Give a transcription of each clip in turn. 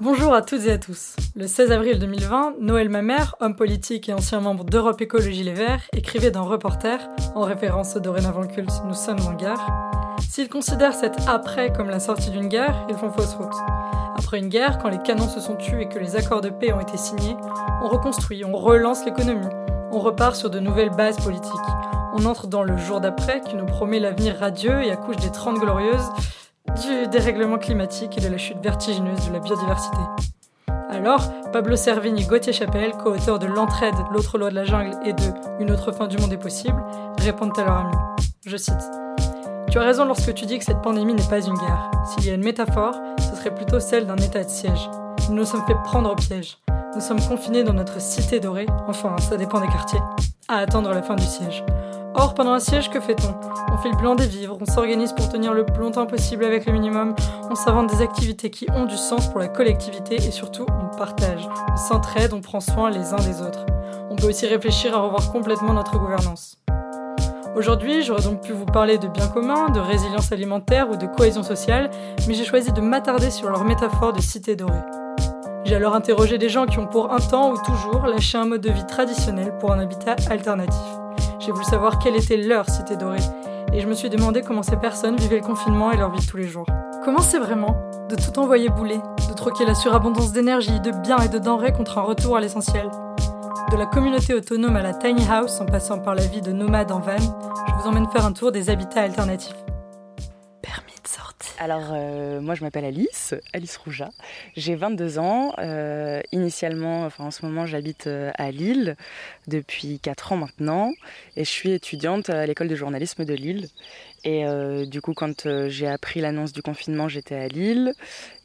Bonjour à toutes et à tous. Le 16 avril 2020, Noël Mamère, homme politique et ancien membre d'Europe Écologie Les Verts, écrivait dans Reporter, en référence au dorénavant culte Nous sommes en guerre, S'ils considèrent cet après comme la sortie d'une guerre, ils font fausse route. Après une guerre, quand les canons se sont tus et que les accords de paix ont été signés, on reconstruit, on relance l'économie, on repart sur de nouvelles bases politiques. On entre dans le jour d'après qui nous promet l'avenir radieux et accouche des 30 glorieuses du dérèglement climatique et de la chute vertigineuse de la biodiversité. Alors, Pablo Servigne et Gauthier Chapelle, co-auteurs de L'entraide, l'autre loi de la jungle et de Une autre fin du monde est possible, répondent à leur ami. Je cite Tu as raison lorsque tu dis que cette pandémie n'est pas une guerre. S'il y a une métaphore, ce serait plutôt celle d'un état de siège. Nous nous sommes fait prendre au piège. Nous sommes confinés dans notre cité dorée, enfin, ça dépend des quartiers, à attendre la fin du siège. Or, pendant un siège, que fait-on? On fait le plan des vivres, on s'organise pour tenir le plus longtemps possible avec le minimum, on s'invente des activités qui ont du sens pour la collectivité et surtout, on partage. On s'entraide, on prend soin les uns des autres. On peut aussi réfléchir à revoir complètement notre gouvernance. Aujourd'hui, j'aurais donc pu vous parler de bien commun, de résilience alimentaire ou de cohésion sociale, mais j'ai choisi de m'attarder sur leur métaphore de cité dorée. J'ai alors interrogé des gens qui ont pour un temps ou toujours lâché un mode de vie traditionnel pour un habitat alternatif. J'ai voulu savoir quelle était leur cité dorée. Et je me suis demandé comment ces personnes vivaient le confinement et leur vie tous les jours. Comment c'est vraiment de tout envoyer bouler, de troquer la surabondance d'énergie, de biens et de denrées contre un retour à l'essentiel? De la communauté autonome à la tiny house en passant par la vie de nomade en van, je vous emmène faire un tour des habitats alternatifs. Alors, euh, moi, je m'appelle Alice, Alice Rouja. J'ai 22 ans. Euh, initialement, enfin, en ce moment, j'habite euh, à Lille depuis 4 ans maintenant. Et je suis étudiante à l'école de journalisme de Lille. Et euh, du coup, quand euh, j'ai appris l'annonce du confinement, j'étais à Lille.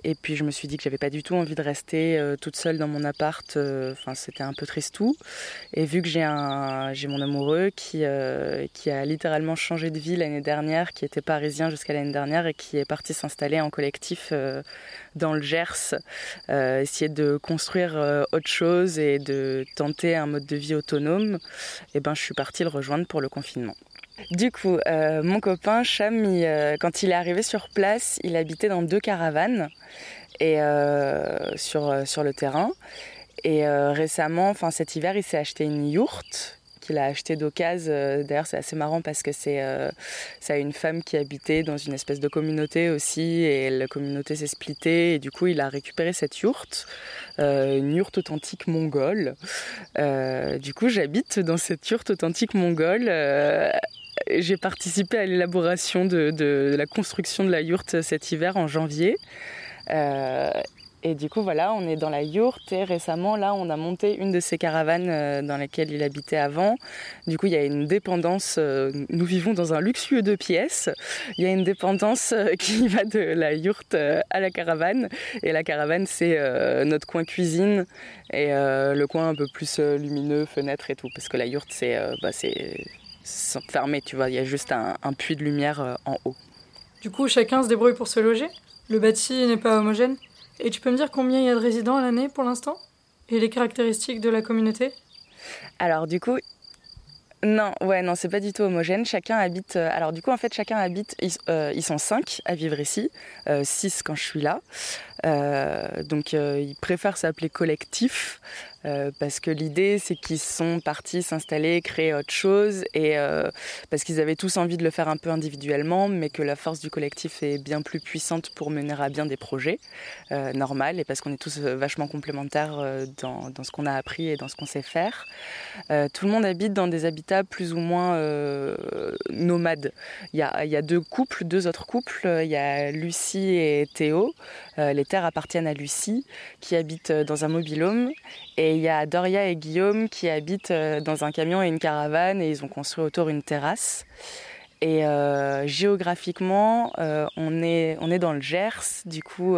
Et puis, je me suis dit que j'avais pas du tout envie de rester euh, toute seule dans mon appart. Enfin, c'était un peu triste tout. Et vu que j'ai un, j'ai mon amoureux qui qui a littéralement changé de vie l'année dernière, qui était parisien jusqu'à l'année dernière et qui est parti s'installer en collectif dans le Gers, essayer de construire autre chose et de tenter un mode de vie autonome. Et ben, je suis partie le rejoindre pour le confinement. Du coup, euh, mon copain Cham, euh, quand il est arrivé sur place, il habitait dans deux caravanes euh, sur, le terrain. Et récemment, enfin cet hiver, il s'est acheté une yourte qu'il a acheté d'occasion. D'ailleurs, c'est assez marrant parce que c'est ça une femme qui habitait dans une espèce de communauté aussi et la communauté s'est splittée et du coup, il a récupéré cette yourte, une yourte authentique mongole. du coup, j'habite dans cette yourte authentique mongole j'ai participé à l'élaboration de, la construction de la yourte cet hiver en janvier. Euh, et du coup, voilà, on est dans la yourte et récemment, là, on a monté une de ces caravanes euh, dans lesquelles il habitait avant. Du coup, il y a une dépendance. Euh, nous vivons dans un luxueux deux pièces. Il y a une dépendance qui va de la yourte à la caravane. Et la caravane, c'est notre coin cuisine et le coin un peu plus lumineux, fenêtre et tout. Parce que la yourte, c'est bah, fermé, tu vois, il y a juste un, puits de lumière euh, en haut. Du coup, chacun se débrouille pour se loger Le bâti n'est pas homogène Et tu peux me dire combien il y a de résidents à l'année pour l'instant? Et les caractéristiques de la communauté? Alors du coup, non, ouais, non, c'est pas du tout homogène. Chacun habite. Euh, alors, du coup, en fait, chacun habite. Ils, euh, sont cinq à vivre ici, six quand je suis là. donc, ils préfèrent s'appeler collectif. Euh, parce que l'idée c'est qu'ils sont partis s'installer, créer autre chose et euh, parce qu'ils avaient tous envie de le faire un peu individuellement mais que la force du collectif est bien plus puissante pour mener à bien des projets euh, normal et parce qu'on est tous vachement complémentaires dans, ce qu'on a appris et dans ce qu'on sait faire. tout le monde habite dans des habitats plus ou moins nomades. Il y, a, il y a deux couples, deux autres couples, il y a Lucie et Théo. les terres appartiennent à Lucie qui habite dans un mobilhome et il y a Doria et Guillaume qui habitent euh, dans un camion et une caravane et ils ont construit autour une terrasse. Et euh, géographiquement, euh, on, est, on est dans le Gers, du coup,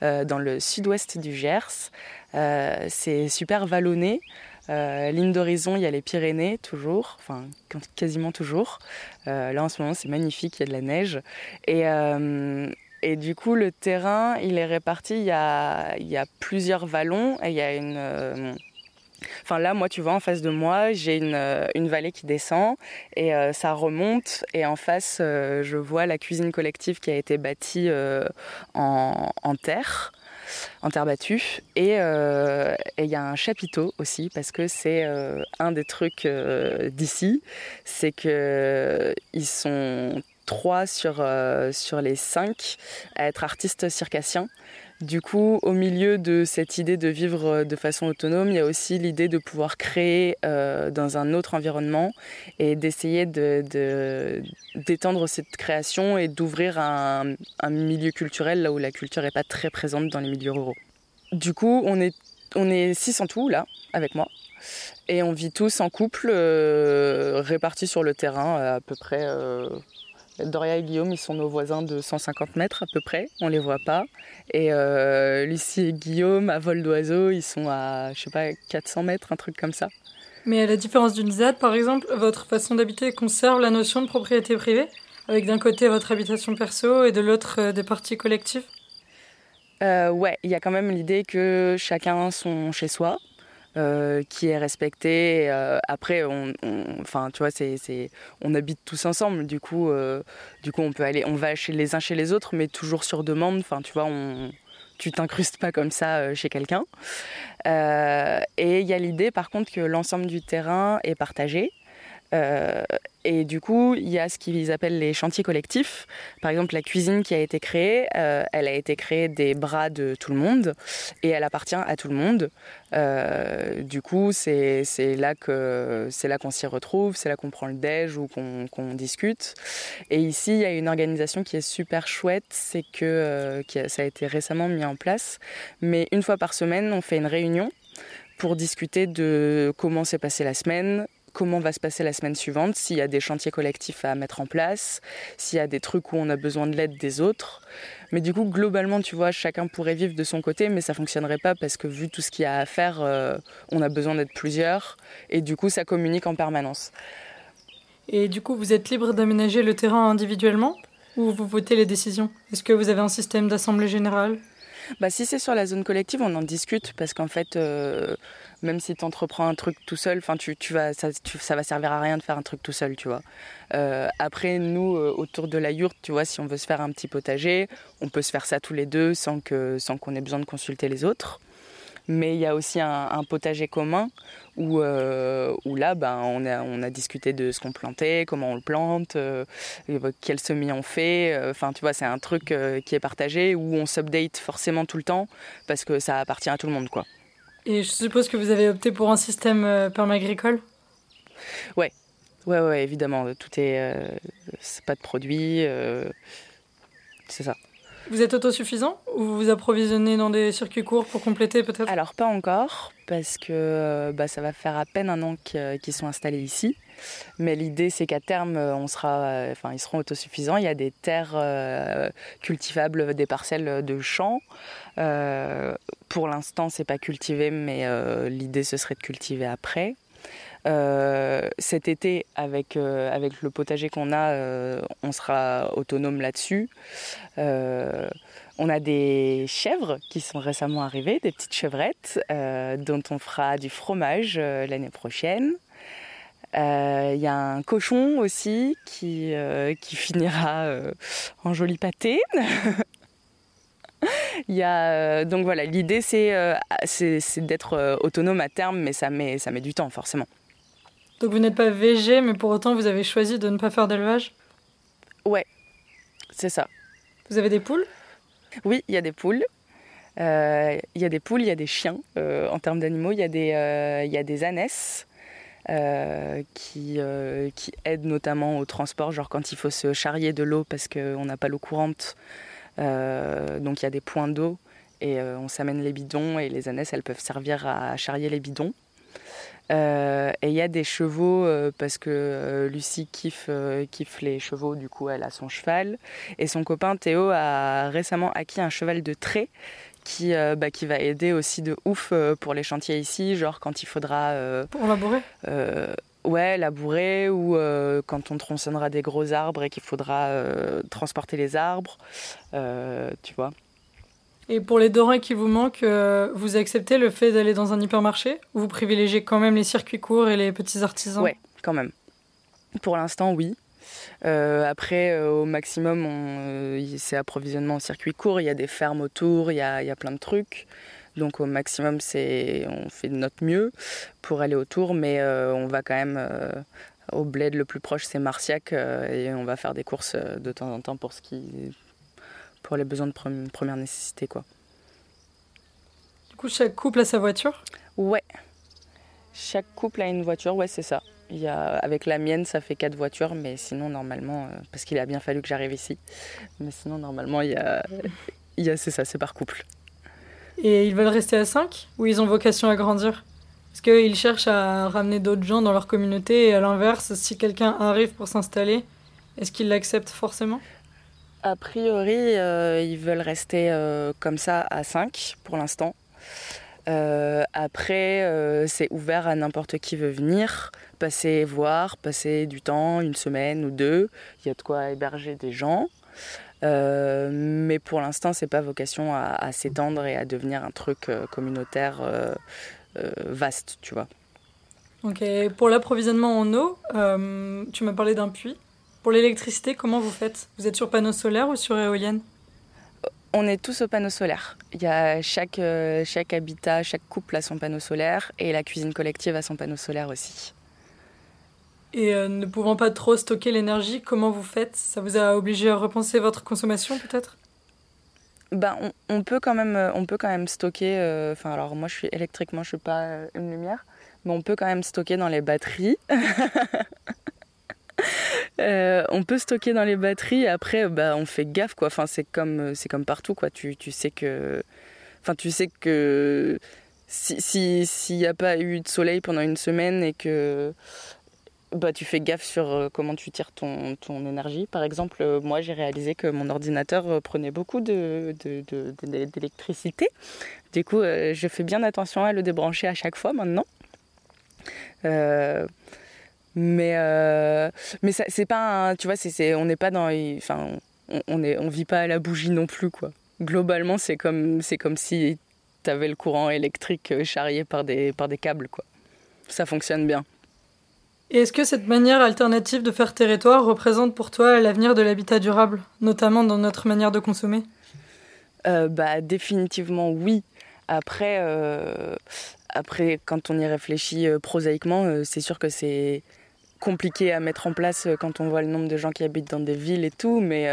dans le sud-ouest du Gers. c'est super vallonné. ligne d'horizon, il y a les Pyrénées, toujours, enfin quasiment toujours. là, en ce moment, c'est magnifique, il y a de la neige. Et et du coup, le terrain, il est réparti. Il y a, plusieurs vallons et il y a une. Euh, enfin là, moi, tu vois, en face de moi, j'ai une, euh, une, vallée qui descend et euh, ça remonte. Et en face, je vois la cuisine collective qui a été bâtie en, en, terre, en terre battue. Et il y a un chapiteau aussi parce que c'est un des trucs d'ici, c'est que ils sont trois sur, euh, sur les cinq à être artistes circassiens. Du coup, au milieu de cette idée de vivre euh, de façon autonome, il y a aussi l'idée de pouvoir créer euh, dans un autre environnement et d'essayer d'étendre de, cette création et d'ouvrir un, un, milieu culturel là où la culture n'est pas très présente dans les milieux ruraux. Du coup, on est, on est six en tout là, avec moi. Et on vit tous en couple, répartis sur le terrain à peu près Doria et Guillaume, ils sont nos voisins de 150 mètres à peu près, on les voit pas. Et euh, Lucie et Guillaume, à vol d'oiseau, ils sont à, je sais pas, 400 mètres, un truc comme ça. Mais à la différence d'une ZAD, par exemple, votre façon d'habiter conserve la notion de propriété privée, avec d'un côté votre habitation perso et de l'autre euh, des parties collectives? Euh, Ouais, il y a quand même l'idée que chacun son chez soi. Euh, qui est respecté. Euh, après, on, enfin, tu vois, c'est, on habite tous ensemble. Du coup, euh, du coup, on peut aller, on va chez les uns chez les autres, mais toujours sur demande. Enfin, tu vois, tu t'incrustes pas comme ça chez quelqu'un. et il y a l'idée, par contre, que l'ensemble du terrain est partagé. Euh, et du coup, il y a ce qu'ils appellent les chantiers collectifs. Par exemple, la cuisine qui a été créée, euh, elle a été créée des bras de tout le monde et elle appartient à tout le monde. Euh, du coup, c'est là que c'est là qu'on s'y retrouve, c'est là qu'on prend le déj ou qu'on discute. Et ici, il y a une organisation qui est super chouette, c'est que ça a été récemment mis en place. Mais une fois par semaine, on fait une réunion pour discuter de comment s'est passée la semaine, comment va se passer la semaine suivante, s'il y a des chantiers collectifs à mettre en place, s'il y a des trucs où on a besoin de l'aide des autres. Mais du coup, globalement, tu vois, chacun pourrait vivre de son côté, mais ça fonctionnerait pas parce que vu tout ce qu'il y a à faire, euh, on a besoin d'être plusieurs. Et du coup, ça communique en permanence. Et du coup, vous êtes libre d'aménager le terrain individuellement ou vous votez les décisions? Est-ce que vous avez un système d'assemblée générale? Bah, si c'est sur la zone collective, on en discute parce qu'en fait, euh, même si tu entreprends un truc tout seul, enfin tu, tu vas, ça, ça, va servir à rien de faire un truc tout seul, tu vois. Euh, après, nous, euh, autour de la yourte, tu vois, si on veut se faire un petit potager, on peut se faire ça tous les deux sans que sans qu'on ait besoin de consulter les autres. Mais il y a aussi un, potager commun où, euh, où là, ben, on, a, on a discuté de ce qu'on plantait, comment on le plante, euh, quel semis on fait. Enfin, tu vois, c'est un truc qui est partagé où on s'update forcément tout le temps parce que ça appartient à tout le monde, quoi. Et je suppose que vous avez opté pour un système euh, permagricole? Ouais, ouais, ouais, évidemment. Tout est, euh, c'est pas de produits, euh, c'est ça. Vous êtes autosuffisant ou vous vous approvisionnez dans des circuits courts pour compléter peut-être? Alors pas encore, parce que bah, ça va faire à peine un an qu'ils sont installés ici. Mais l'idée, c'est qu'à terme, on sera, enfin, ils seront autosuffisants. Il y a des terres cultivables, des parcelles de champs. pour l'instant, c'est pas cultivé, mais l'idée, ce serait de cultiver après. Cet été, avec, avec le potager qu'on a, on sera autonome là-dessus. on a des chèvres qui sont récemment arrivées, des petites chevrettes, dont on fera du fromage l'année prochaine. Il euh, y a un cochon aussi qui, euh, qui finira euh, en joli pâté. Y a, donc voilà, l'idée c'est, c'est, d'être autonome à terme, mais ça met, ça met du temps forcément. Donc vous n'êtes pas végé, mais pour autant vous avez choisi de ne pas faire d'élevage Ouais, c'est ça. Vous avez des poules Oui, il y a des poules. Il y a des poules, il y a des chiens. en termes d'animaux, il y, a des, il y a des ânesses. Euh, qui, euh, qui aident notamment au transport, genre quand il faut se charrier de l'eau parce qu'on n'a pas l'eau courante. Euh, donc il y a des points d'eau et on s'amène les bidons et les ânesses elles peuvent servir à charrier les bidons. Et il y a des chevaux parce que Lucie kiffe, kiffe les chevaux, du coup elle a son cheval. Et son copain Théo a récemment acquis un cheval de trait qui, euh, bah, qui va aider aussi de ouf euh, pour les chantiers ici, genre quand il faudra... Euh, pour labourer? Ouais, labourer ou quand on tronçonnera des gros arbres et qu'il faudra transporter les arbres, tu vois. Et pour les denrées qui vous manquent, vous acceptez le fait d'aller dans un hypermarché? Ou vous privilégiez quand même les circuits courts et les petits artisans? Ouais, quand même. Pour l'instant, oui. Euh, après, euh, au maximum, euh, c'est approvisionnement en circuit court. Il y a des fermes autour, il y a, plein de trucs. Donc au maximum, c'est on fait de notre mieux pour aller autour, mais on va quand même au bled le plus proche, c'est Marciac, et on va faire des courses de temps en temps pour ce qui, pour les besoins de première nécessité, quoi. Du coup, chaque couple a sa voiture? Ouais. Chaque couple a une voiture, ouais, c'est ça. Il y a, avec la mienne, ça fait quatre voitures, mais sinon, normalement, euh, parce qu'il a bien fallu que j'arrive ici. Mais sinon, normalement, il y a, il y a c'est ça, c'est par couple. Et ils veulent rester à 5 ou ils ont vocation à grandir? Est-ce qu'ils cherchent à ramener d'autres gens dans leur communauté et à l'inverse, si quelqu'un arrive pour s'installer, est-ce qu'ils l'acceptent forcément? A priori, euh, ils veulent rester euh, comme ça à 5 pour l'instant. après, c'est ouvert à n'importe qui veut venir passer voir, passer du temps, une semaine ou deux. Il y a de quoi héberger des gens. Euh, mais pour l'instant, c'est pas vocation à, s'étendre et à devenir un truc euh, communautaire euh, vaste, tu vois. Ok. Pour l'approvisionnement en eau, tu m'as parlé d'un puits. Pour l'électricité, comment vous faites? Vous êtes sur panneaux solaires ou sur éoliennes? On est tous au panneau solaire. Il y a chaque, chaque habitat, chaque couple a son panneau solaire et la cuisine collective a son panneau solaire aussi. Et euh, ne pouvant pas trop stocker l'énergie, comment vous faites? Ça vous a obligé à repenser votre consommation peut-être? Ben, on, peut quand même, euh, on peut quand même stocker. Euh, enfin, alors moi, je suis électriquement, je suis pas une lumière, mais on peut quand même stocker dans les batteries. on peut stocker dans les batteries. Après, bah, on fait gaffe, quoi. C'est comme, c'est comme partout, quoi. Tu, tu sais que, s'il n'y a pas eu de soleil pendant une semaine et que bah, tu fais gaffe sur euh, comment tu tires ton, énergie. Par exemple, euh, moi, j'ai réalisé que mon ordinateur euh, prenait beaucoup d'électricité. Du coup, je fais bien attention à le débrancher à chaque fois maintenant. Mais mais c'est pas tu vois c'est on n'est pas dans enfin on, on est on vit pas à la bougie non plus quoi. Globalement c'est comme c'est comme si tu avais le courant électrique charrié par des par des câbles quoi. Ça fonctionne bien. Et est-ce que cette manière alternative de faire territoire représente pour toi l'avenir de l'habitat durable, notamment dans notre manière de consommer? Euh, bah, Définitivement oui. Après, euh, après, quand on y réfléchit euh, prosaïquement, c'est sûr que c'est compliqué à mettre en place quand on voit le nombre de gens qui habitent dans des villes et tout, mais,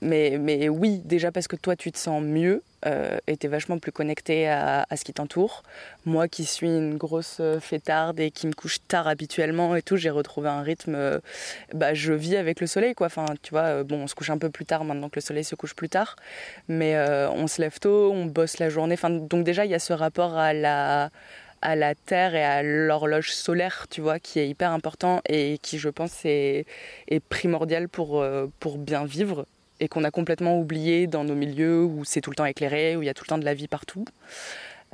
mais, mais oui, déjà parce que toi tu te sens mieux euh, était vachement plus connecté à, ce qui t'entoure. Moi qui suis une grosse euh, fêtarde et qui me couche tard habituellement et tout, j'ai retrouvé un rythme. Euh, bah, je vis avec le soleil quoi. Enfin, tu vois, bon, on se couche un peu plus tard maintenant que le soleil se couche plus tard, mais on se lève tôt, on bosse la journée. Enfin, donc déjà il y a ce rapport à la à la Terre et à l'horloge solaire, tu vois, qui est hyper important et qui, je pense, est, primordial pour, pour bien vivre et qu'on a complètement oublié dans nos milieux où c'est tout le temps éclairé, où il y a tout le temps de la vie partout.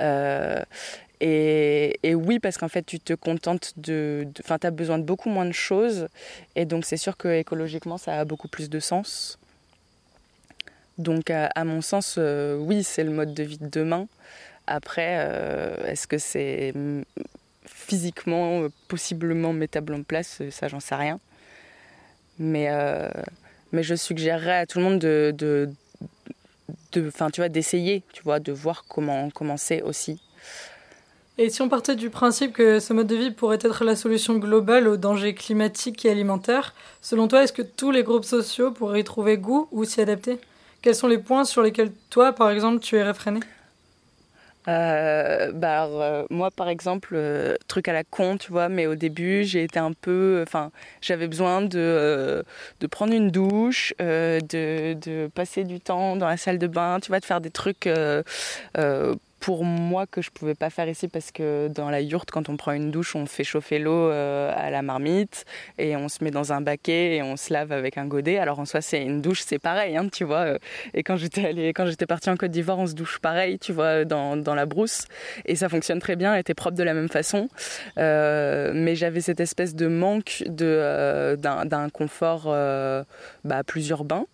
Euh, et, oui, parce qu'en fait, tu te contentes de. Enfin, tu as besoin de beaucoup moins de choses. Et donc, c'est sûr que écologiquement, ça a beaucoup plus de sens. Donc, à, mon sens, euh, oui, c'est le mode de vie de demain. Après, euh, est-ce que c'est physiquement, possiblement mettable en place? Ça, j'en sais rien. Mais mais je suggérerais à tout le monde de, de, de tu vois, d'essayer, tu vois, de voir comment commencer aussi. Et si on partait du principe que ce mode de vie pourrait être la solution globale aux dangers climatiques et alimentaires, selon toi, est-ce que tous les groupes sociaux pourraient y trouver goût ou s'y adapter? Quels sont les points sur lesquels toi, par exemple, tu es réfréné euh, bah euh, moi par exemple euh, truc à la con tu vois mais au début j'ai été un peu enfin j'avais besoin de de prendre une douche de, de passer du temps dans la salle de bain tu vois de faire des trucs pour moi que je pouvais pas faire ici parce que dans la yourte, quand on prend une douche, on fait chauffer l'eau euh, à la marmite et on se met dans un baquet et on se lave avec un godet. Alors en soi, c'est une douche, c'est pareil, hein, tu vois. Et quand j'étais allée, quand j'étais partie en Côte d'Ivoire, on se douche pareil, tu vois, dans, dans la brousse et ça fonctionne très bien, était propre de la même façon. Euh, mais j'avais cette espèce de manque de euh, d'un confort bah, plus urbain.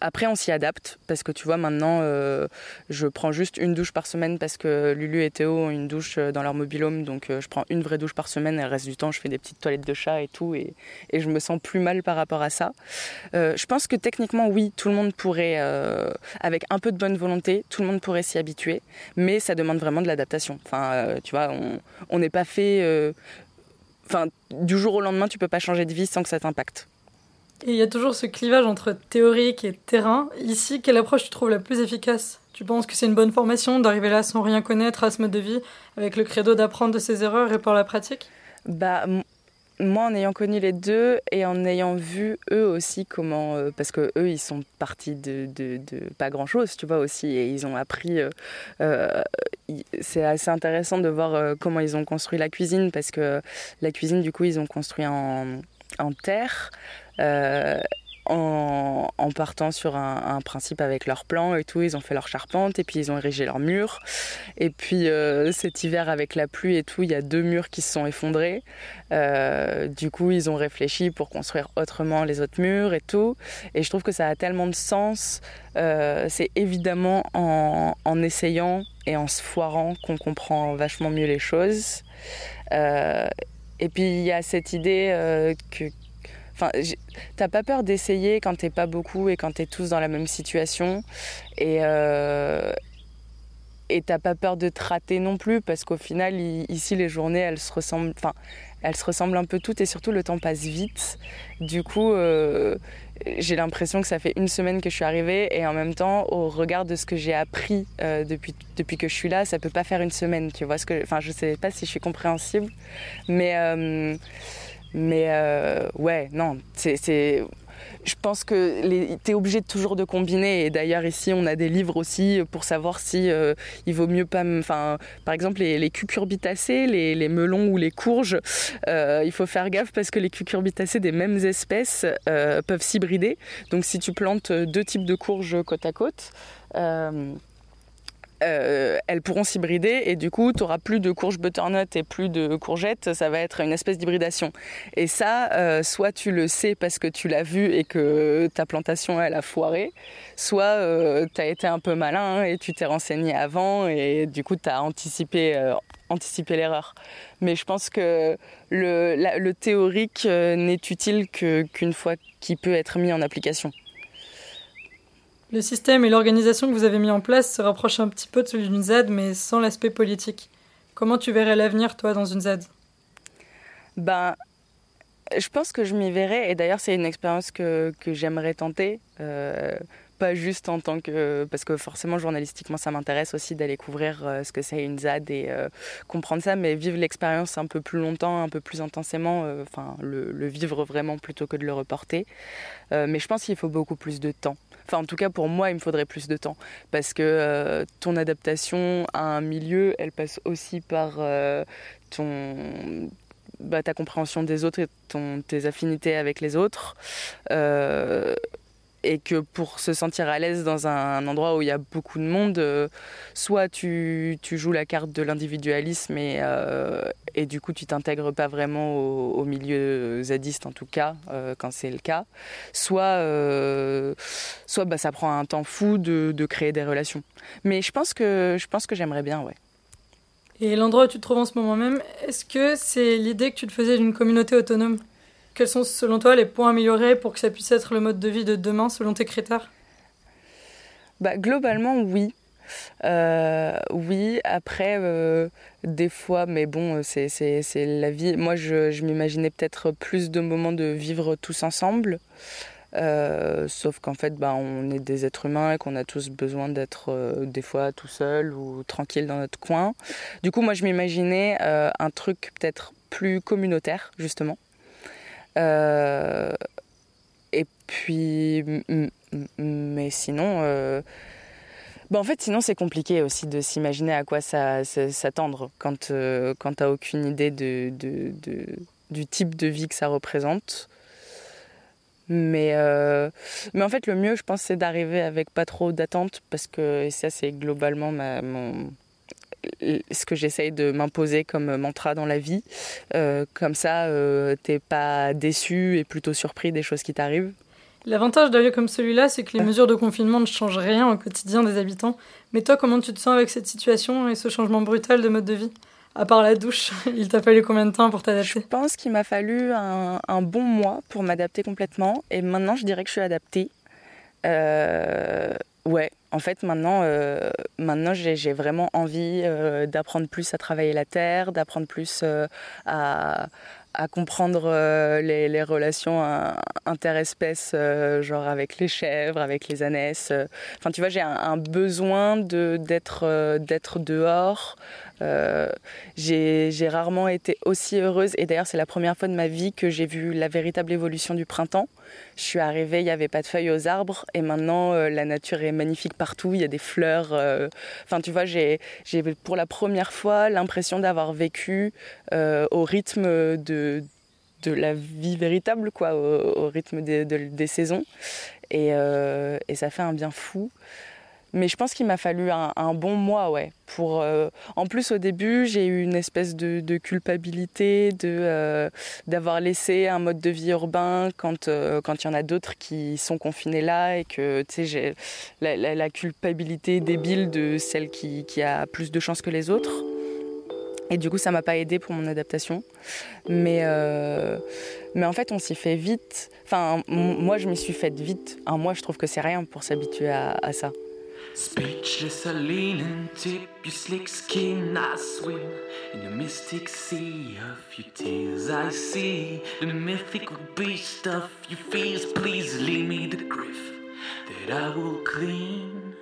Après, on s'y adapte parce que tu vois, maintenant, euh, je prends juste une douche par semaine parce que Lulu et Théo ont une douche euh, dans leur mobilhome. Donc, euh, je prends une vraie douche par semaine et le reste du temps, je fais des petites toilettes de chat et tout. Et, je me sens plus mal par rapport à ça. je pense que techniquement, oui, tout le monde pourrait, avec un peu de bonne volonté, tout le monde pourrait s'y habituer. Mais ça demande vraiment de l'adaptation. Enfin, tu vois, on n'est pas fait. Enfin, du jour au lendemain, tu peux pas changer de vie sans que ça t'impacte. Et il y a toujours ce clivage entre théorique et terrain. Ici, quelle approche tu trouves la plus efficace? Tu penses que c'est une bonne formation d'arriver là sans rien connaître à ce mode de vie, avec le credo d'apprendre de ses erreurs et par la pratique? Bah moi, en ayant connu les deux et en ayant vu eux aussi comment, euh, parce que eux, ils sont partis de, pas grand chose, tu vois aussi, et ils ont appris. Euh, euh, c'est assez intéressant de voir comment ils ont construit la cuisine, parce que la cuisine, du coup, ils ont construit en terre. Euh, en, partant sur un, principe avec leur plan et tout. Ils ont fait leur charpente et puis ils ont érigé leurs murs. Et puis euh, cet hiver avec la pluie et tout, il y a deux murs qui se sont effondrés. Euh, du coup, ils ont réfléchi pour construire autrement les autres murs et tout. Et je trouve que ça a tellement de sens. C'est évidemment en, en, essayant et en se foirant qu'on comprend vachement mieux les choses. et puis il y a cette idée que T'as pas peur d'essayer quand t'es pas beaucoup et quand t'es tous dans la même situation. Et, euh, t'as pas peur de te rater non plus parce qu'au final, ici, les journées, elles se ressemblent. Enfin, elles se ressemblent un peu toutes et surtout le temps passe vite. Du coup, euh, j'ai l'impression que ça fait une semaine que je suis arrivée et en même temps, au regard de ce que j'ai appris euh, depuis, depuis que je suis là, ça peut pas faire une semaine. Tu vois ce que, enfin, je sais pas si je suis compréhensible, mais mais euh, ouais, non, c'est. Je pense que tu es obligé toujours de combiner. Et d'ailleurs, ici, on a des livres aussi pour savoir si euh, il vaut mieux pas. Enfin, par exemple, les, les cucurbitacées, les, les, melons ou les courges, euh, il faut faire gaffe parce que les cucurbitacées des mêmes espèces peuvent s'hybrider. Donc, si tu plantes deux types de courges côte à côte, euh, elles pourront s'hybrider et du coup, tu auras plus de courges butternut et plus de courgettes. Ça va être une espèce d'hybridation. Et ça, euh, soit tu le sais parce que tu l'as vu et que ta plantation, elle a foiré, soit euh, tu as été un peu malin et tu t'es renseigné avant et du coup, tu as anticipé, anticipé l'erreur. Mais je pense que le, le théorique n'est utile qu'une fois qu'il peut être mis en application. Le système et l'organisation que vous avez mis en place se rapprochent un petit peu de celui d'une ZAD, mais sans l'aspect politique. Comment tu verrais l'avenir, toi, dans une ZAD Ben, je pense que je m'y verrais, et d'ailleurs, c'est une expérience que, que j'aimerais tenter. Euh, pas juste en tant que parce que forcément journalistiquement ça m'intéresse aussi d'aller couvrir euh, ce que c'est une ZAD et euh, comprendre ça mais vivre l'expérience un peu plus longtemps un peu plus intensément enfin le, le, vivre vraiment plutôt que de le reporter mais je pense qu'il faut beaucoup plus de temps Enfin, en tout cas, pour moi, il me faudrait plus de temps. Parce que euh, ton adaptation à un milieu, elle passe aussi par euh, ton, bah, ta compréhension des autres et ton, tes affinités avec les autres. Euh, et que pour se sentir à l'aise dans un endroit où il y a beaucoup de monde, euh, soit tu, joues la carte de l'individualisme et, euh, et, du coup tu t'intègres pas vraiment au, milieu zadiste en tout cas, euh, quand c'est le cas, soit, soit bah, ça prend un temps fou de, de, créer des relations. Mais je pense que, je pense que j'aimerais bien, ouais. Et l'endroit où tu te trouves en ce moment même, est-ce que c'est l'idée que tu te faisais d'une communauté autonome? Quels sont selon toi les points améliorés pour que ça puisse être le mode de vie de demain selon tes critères? Bah, Globalement, oui. Euh, oui, après, euh, des fois, mais bon, c'est la vie. Moi, je, m'imaginais peut-être plus de moments de vivre tous ensemble. Euh, sauf qu'en fait, bah, on est des êtres humains et qu'on a tous besoin d'être des fois tout seul ou tranquille dans notre coin. Du coup, moi, je m'imaginais un truc peut-être plus communautaire, justement. Euh, et puis, mais sinon, Bah, en fait, sinon, c'est compliqué aussi de s'imaginer à quoi s'attendre quand, euh, quand tu n'as aucune idée du type de vie que ça représente. Mais, mais en fait, le mieux, je pense, c'est d'arriver avec pas trop d'attentes parce que ça, c'est globalement ma, mon, ce que j'essaye de m'imposer comme mantra dans la vie. Euh, comme ça, euh, t'es pas déçu et plutôt surpris des choses qui t'arrivent. L'avantage d'un lieu comme celui-là, c'est que les mesures de confinement ne changent rien au quotidien des habitants. Mais toi, comment tu te sens avec cette situation et ce changement brutal de mode de vie? À part la douche, il t'a fallu combien de temps pour t'adapter? Je pense qu'il m'a fallu un, un, bon mois pour m'adapter complètement. Et maintenant, je dirais que je suis adaptée. Euh, Ouais, en fait, maintenant, euh, maintenant j'ai vraiment envie euh, d'apprendre plus à travailler la terre, d'apprendre plus euh, à, comprendre les, les, relations interespèces, genre avec les chèvres, avec les ânesses. Enfin, tu vois, j'ai un, un, besoin d'être d'être dehors, euh, j'ai rarement été aussi heureuse et d'ailleurs c'est la première fois de ma vie que j'ai vu la véritable évolution du printemps. Je suis arrivée, il n'y avait pas de feuilles aux arbres et maintenant euh, la nature est magnifique partout, il y a des fleurs. Euh, enfin tu vois, j'ai pour la première fois l'impression d'avoir vécu au rythme de, la vie véritable, quoi, au, rythme des, saisons. Et, ça fait un bien fou. Mais je pense qu'il m'a fallu un, bon mois, ouais. Pour, euh, en plus, au début, j'ai eu une espèce de, culpabilité de euh, d'avoir laissé un mode de vie urbain quand euh, quand il y en a d'autres qui sont confinés là et que j'ai la, la, culpabilité débile de celle qui, qui a plus de chance que les autres. Et du coup, ça m'a pas aidé pour mon adaptation. Mais, mais en fait, on s'y fait vite. Enfin, moi, je m'y suis faite vite. Un mois, je trouve que c'est rien pour s'habituer à ça. Speechless, I lean and tip your slick skin. I swim in the mystic sea of your tears. I see the mythical beast of your fears. Please leave me the grief that I will clean.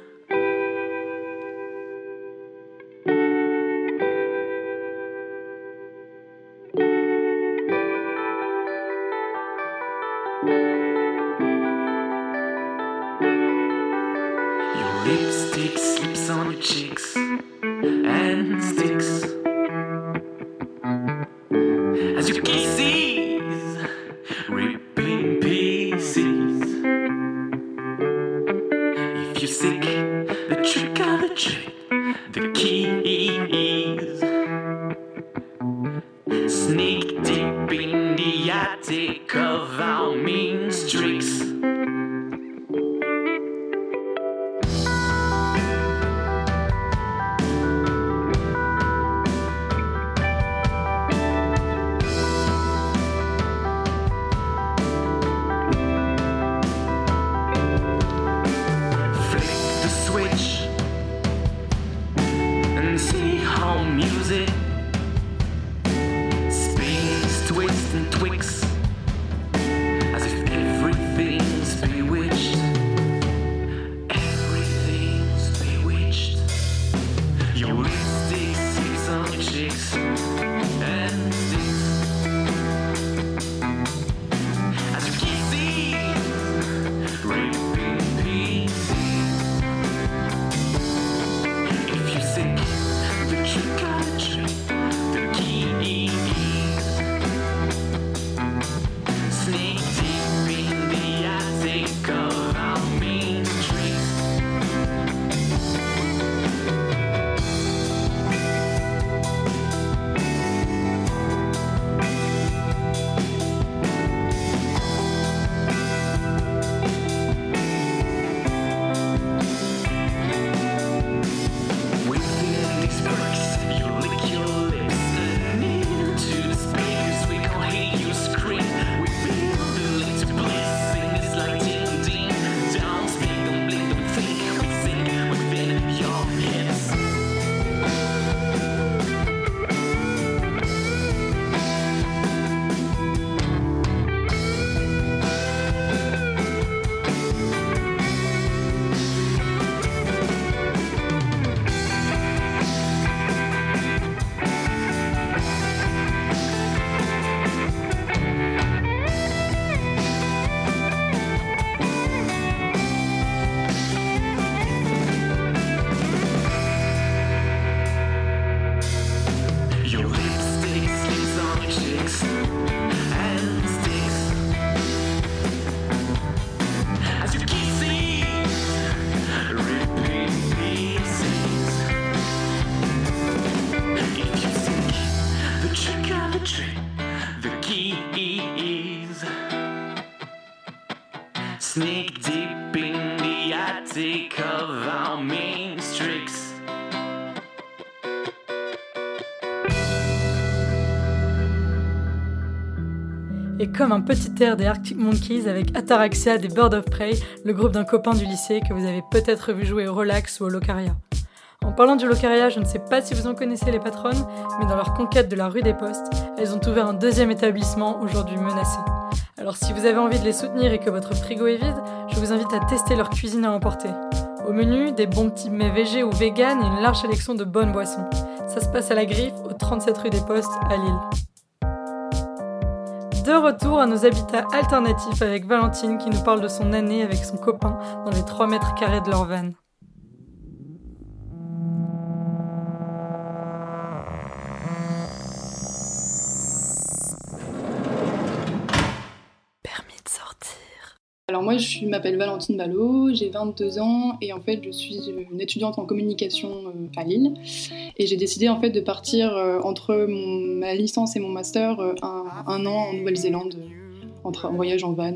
Comme un petit air des Arctic Monkeys avec Ataraxia des Bird of Prey, le groupe d'un copain du lycée que vous avez peut-être vu jouer au Relax ou au Locaria. En parlant du Locaria, je ne sais pas si vous en connaissez les patronnes, mais dans leur conquête de la rue des Postes, elles ont ouvert un deuxième établissement aujourd'hui menacé. Alors si vous avez envie de les soutenir et que votre frigo est vide, je vous invite à tester leur cuisine à emporter. Au menu, des bons petits mets ou vegan et une large sélection de bonnes boissons. Ça se passe à la Griffe, au 37 rue des Postes, à Lille de retour à nos habitats alternatifs avec Valentine qui nous parle de son année avec son copain dans les 3 mètres carrés de leur van. Alors moi, je m'appelle Valentine Ballot, j'ai 22 ans et en fait, je suis une étudiante en communication euh, à Lille. Et j'ai décidé en fait de partir euh, entre ma licence et mon master euh, un, an en Nouvelle-Zélande, en, en, voyage en van,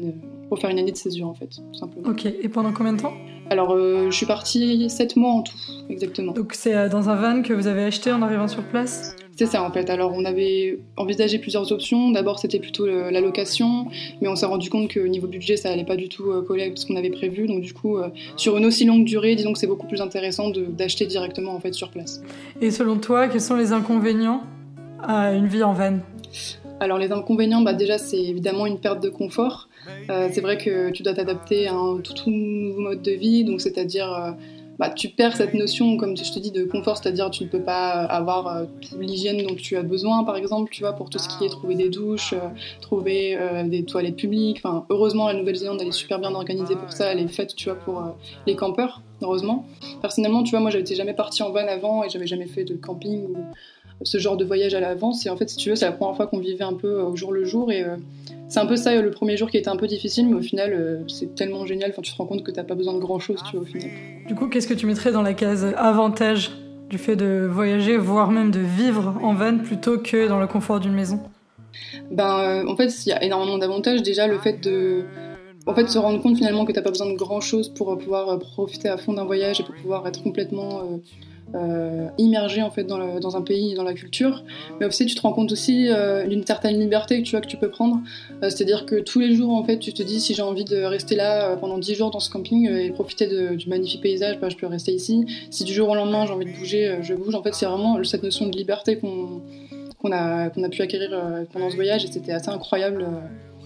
pour faire une année de césure en fait, tout simplement. Ok, et pendant combien de temps? Alors, je suis partie 7 mois en tout, exactement. Donc c'est dans un van que vous avez acheté en arrivant sur place? C'est ça en fait. Alors on avait envisagé plusieurs options. D'abord c'était plutôt la location, mais on s'est rendu compte que niveau budget ça allait pas du tout euh, coller avec ce qu'on avait prévu. Donc du coup, euh, sur une aussi longue durée, disons que c'est beaucoup plus intéressant d'acheter directement en fait sur place. Et selon toi, quels sont les inconvénients à une vie en van? Alors les inconvénients, bah déjà c'est évidemment une perte de confort. Euh, c'est vrai que tu dois t'adapter à un tout, nouveau mode de vie, donc c'est-à-dire bah, tu perds cette notion, comme je te dis, de confort, c'est-à-dire tu ne peux pas avoir euh, l'hygiène dont tu as besoin, par exemple, tu vois, pour tout ce qui est trouver des douches, euh, trouver euh, des toilettes publiques. Enfin, heureusement, la Nouvelle-Zélande, elle est super bien organisée pour ça, elle est faite, tu vois, pour les campeurs, heureusement. Personnellement, tu vois, moi, j'étais jamais partie en van avant et j'avais jamais fait de camping ou ce genre de voyage à l'avance. Et en fait, si tu veux, c'est la première fois qu'on vivait un peu au jour le jour et c'est un peu ça le premier jour qui était un peu difficile, mais au final, euh, c'est tellement génial. Enfin, tu te rends compte que t'as pas besoin de grand chose, tu vois, au final. Du coup, qu'est-ce que tu mettrais dans la case avantage du fait de voyager, voire même de vivre en van plutôt que dans le confort d'une maison? Ben, euh, en fait, il y a énormément d'avantages. Déjà, le fait de en fait, se rendre compte finalement que t'as pas besoin de grand chose pour pouvoir euh, profiter à fond d'un voyage et pour pouvoir être complètement euh, immergé en fait dans, un pays, dans la culture. Mais aussi, tu te rends compte aussi euh, d'une certaine liberté que tu vois que tu peux prendre. Euh, c'est-à-dire que tous les jours, en fait, tu te dis si j'ai envie de rester là pendant 10 jours dans ce camping et profiter du magnifique paysage, bah, je peux rester ici. Si du jour au lendemain j'ai envie de bouger, je bouge. En fait, c'est vraiment cette notion de liberté qu'on a, qu'on a pu acquérir pendant ce voyage et c'était assez incroyable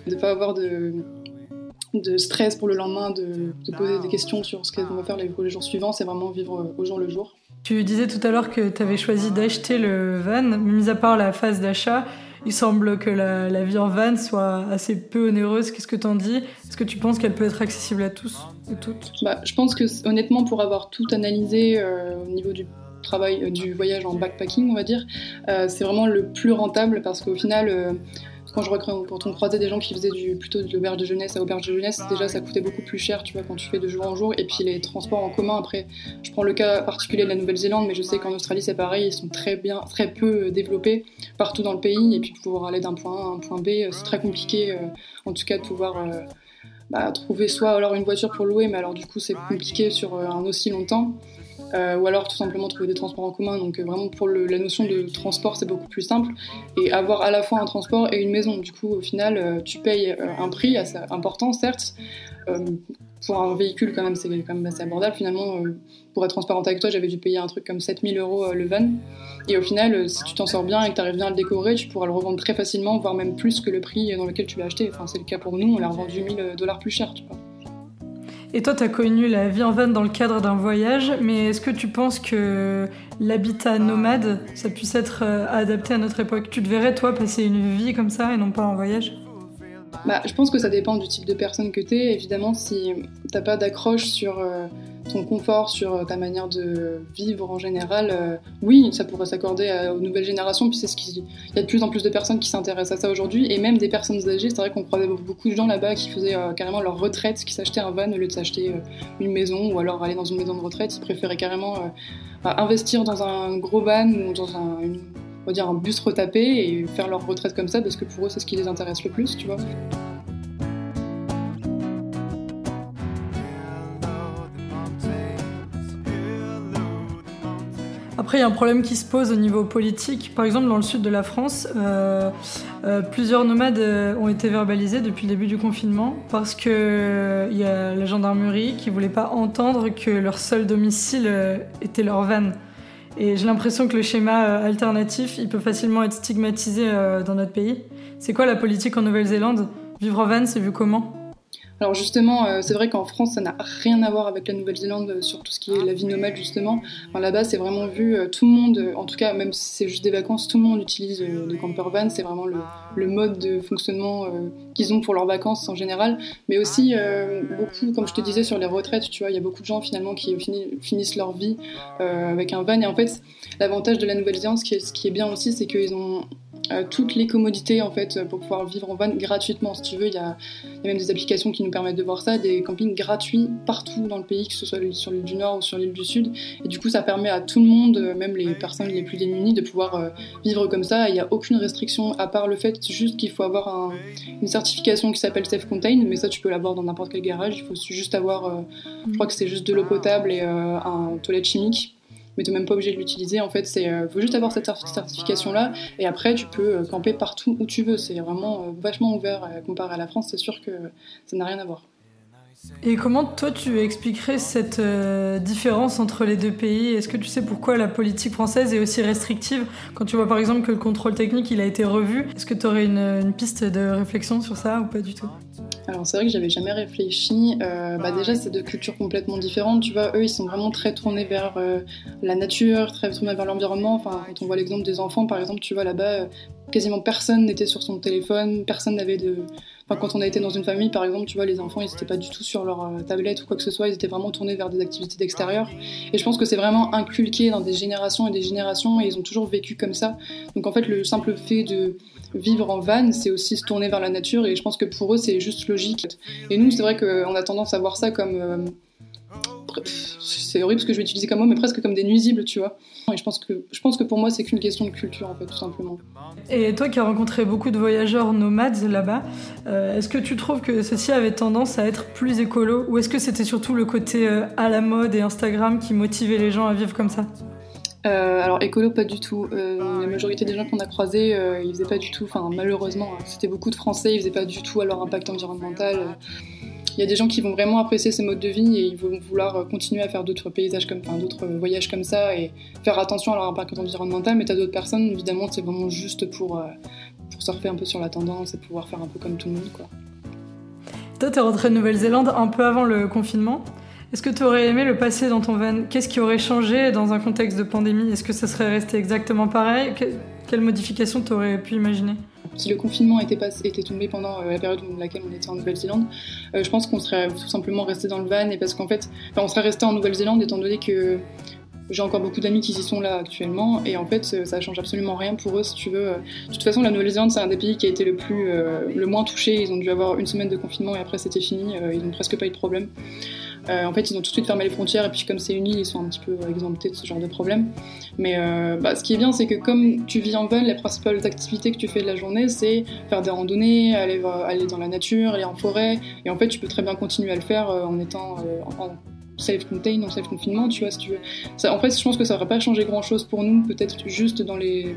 de ne pas avoir de stress pour le lendemain, de, de poser des questions sur ce qu'on va faire les, les jours suivants, c'est vraiment vivre au jour le jour. Tu disais tout à l'heure que tu avais choisi d'acheter le van, mis à part la phase d'achat, il semble que la, vie en van soit assez peu onéreuse. Qu'est-ce que tu en dis? Est-ce que tu penses qu'elle peut être accessible à tous et toutes? Bah, Je pense que honnêtement, pour avoir tout analysé euh, au niveau du travail, euh, du voyage en backpacking, on va dire, euh, c'est vraiment le plus rentable parce qu'au final quand, je, quand on croisait des gens qui faisaient du, plutôt de l'auberge de jeunesse à auberge de jeunesse, déjà ça coûtait beaucoup plus cher, tu vois, quand tu fais de jour en jour. Et puis les transports en commun, après, je prends le cas particulier de la Nouvelle-Zélande, mais je sais qu'en Australie c'est pareil, ils sont très bien, très peu développés partout dans le pays. Et puis pouvoir aller d'un point A à un point B, euh, c'est très compliqué, euh, en tout cas de pouvoir euh, bah, trouver soit alors une voiture pour louer, mais alors du coup c'est compliqué sur un aussi longtemps. Euh, ou alors tout simplement trouver des transports en commun. Donc euh, vraiment pour la notion de transport, c'est beaucoup plus simple. Et avoir à la fois un transport et une maison. Du coup, au final, euh, tu payes un prix assez important, certes. pour un véhicule, quand même, c'est quand même assez abordable. Finalement, pour être transparente avec toi, j'avais dû payer un truc comme 7000 euros le van. Et au final, si tu t'en sors bien et que tu arrives bien à le décorer, tu pourras le revendre très facilement, voire même plus que le prix dans lequel tu l'as acheté. Enfin, c'est le cas pour nous, on l'a revendu 1000 dollars plus cher, tu vois. Et toi, tu as connu la vie en van dans le cadre d'un voyage, mais est-ce que tu penses que l'habitat nomade, ça puisse être euh, adapté à notre époque? Tu te verrais, toi, passer une vie comme ça et non pas en voyage? Bah, Je pense que ça dépend du type de personne que tu es. Évidemment, si t'as pas d'accroche sur euh, ton confort, sur euh, ta manière de vivre en général, euh, oui, ça pourrait s'accorder aux nouvelles générations. Puis c'est ce qu'il y a de plus en plus de personnes qui s'intéressent à ça aujourd'hui, et même des personnes âgées. C'est vrai qu'on croisait beaucoup de gens là-bas qui faisaient carrément leur retraite, qui s'achetaient un van au lieu de s'acheter une maison ou alors aller dans une maison de retraite. Ils préféraient carrément investir dans un gros van ou dans un, on va dire, un bus retapé et faire leur retraite comme ça parce que pour eux, c'est ce qui les intéresse le plus, tu vois. Après, il y a un problème qui se pose au niveau politique. Par exemple, dans le sud de la France, euh, euh, plusieurs nomades euh, ont été verbalisés depuis le début du confinement parce que y a la gendarmerie qui voulait pas entendre que leur seul domicile était leur van. Et j'ai l'impression que le schéma alternatif, il peut facilement être stigmatisé dans notre pays. C'est quoi la politique en Nouvelle-Zélande? Vivre en van, c'est vu comment? Alors justement, euh, c'est vrai qu'en France, ça n'a rien à voir avec la Nouvelle-Zélande euh, sur tout ce qui est la vie nomade justement. Là-bas, c'est vraiment vu, euh, tout le monde, en tout cas, même si c'est juste des vacances, tout le monde utilise le camper van. C'est vraiment le, mode de fonctionnement qu'ils ont pour leurs vacances en général. Mais aussi, beaucoup, comme je te disais, sur les retraites, tu vois, il y a beaucoup de gens finalement qui finissent leur vie avec un van. Et en fait, l'avantage de la Nouvelle-Zélande, ce qui est bien aussi, c'est qu'ils ont euh, toutes les commodités en fait pour pouvoir vivre en van gratuitement. Si tu veux il y, a, même des applications qui nous permettent de voir ça des campings gratuits partout dans le pays que ce soit sur l'île du Nord ou sur l'île du Sud. Et du coup ça permet à tout le monde même les personnes les plus démunies de pouvoir euh, vivre comme ça. Il n'y a aucune restriction à part le fait juste qu'il faut avoir une certification qui s'appelle Safe Contain mais ça tu peux l'avoir dans n'importe quel garage. Il faut juste avoir euh, je crois que c'est juste de l'eau potable et un toilette chimique mais tu n'es même pas obligé de l'utiliser. En fait, il euh, faut juste avoir cette certification-là, et après, tu peux euh, camper partout où tu veux. C'est vraiment euh, vachement ouvert comparé à la France. C'est sûr que ça n'a rien à voir. Et comment toi tu expliquerais cette différence entre les deux pays? Est-ce que tu sais pourquoi la politique française est aussi restrictive? Quand tu vois par exemple que le contrôle technique il a été revu, est-ce que tu aurais une, piste de réflexion sur ça ou pas du tout? Alors c'est vrai que j'avais jamais réfléchi. Euh, bah déjà c'est deux cultures complètement différentes. Tu vois, eux ils sont vraiment très tournés vers euh, la nature, très tournés vers l'environnement. Enfin quand on voit l'exemple des enfants par exemple, tu vois là-bas euh, quasiment personne n'était sur son téléphone, personne n'avait de. Quand on a été dans une famille par exemple, tu vois les enfants ils n'étaient pas du tout sur leur tablette ou quoi que ce soit, ils étaient vraiment tournés vers des activités d'extérieur. Et je pense que c'est vraiment inculqué dans des générations et des générations et ils ont toujours vécu comme ça. Donc en fait le simple fait de vivre en van, c'est aussi se tourner vers la nature et je pense que pour eux c'est juste logique. Et nous, c'est vrai qu'on a tendance à voir ça comme. C'est horrible ce que je vais utiliser comme mot, mais presque comme des nuisibles, tu vois. Et je pense que, je pense que pour moi, c'est qu'une question de culture, en fait, tout simplement. Et toi qui as rencontré beaucoup de voyageurs nomades là-bas, euh, est-ce que tu trouves que ceci avait tendance à être plus écolo Ou est-ce que c'était surtout le côté euh, à la mode et Instagram qui motivait les gens à vivre comme ça? Euh, alors écolo pas du tout. Euh, la majorité des gens qu'on a croisés, euh, ils faisaient pas du tout. Enfin malheureusement, hein, c'était beaucoup de Français, ils faisaient pas du tout à leur impact environnemental. Il y a des gens qui vont vraiment apprécier ces modes de vie et ils vont vouloir continuer à faire d'autres paysages comme, enfin, d'autres voyages comme ça et faire attention à leur impact environnemental. Mais t'as d'autres personnes, évidemment, c'est vraiment juste pour, pour surfer un peu sur la tendance et pouvoir faire un peu comme tout le monde, quoi. Toi, t'es rentré de Nouvelle-Zélande un peu avant le confinement. Est-ce que tu aurais aimé le passer dans ton van? Qu'est-ce qui aurait changé dans un contexte de pandémie? Est-ce que ça serait resté exactement pareil? Quelle modification tu aurais pu imaginer? Si le confinement était, était tombé pendant euh, la période dans laquelle on était en Nouvelle-Zélande, euh, je pense qu'on serait tout simplement resté dans le van et parce qu'en fait, on serait resté en Nouvelle-Zélande étant donné que j'ai encore beaucoup d'amis qui y sont là actuellement et en fait ça change absolument rien pour eux si tu veux. De toute façon la Nouvelle-Zélande c'est un des pays qui a été le plus euh, le moins touché. Ils ont dû avoir une semaine de confinement et après c'était fini. ils n'ont presque pas eu de problème. Euh, en fait, ils ont tout de suite fermé les frontières et puis comme c'est une île, ils sont un petit peu exemptés de ce genre de problème. Mais euh, bah, ce qui est bien, c'est que comme tu vis en van, les principales activités que tu fais de la journée, c'est faire des randonnées, aller, dans la nature, aller en forêt. Et en fait, tu peux très bien continuer à le faire euh, en étant en self-contained, en self-confinement, tu vois, si tu veux. Ça, en fait, je pense que ça n'aurait pas changé grand-chose pour nous, peut-être juste dans les,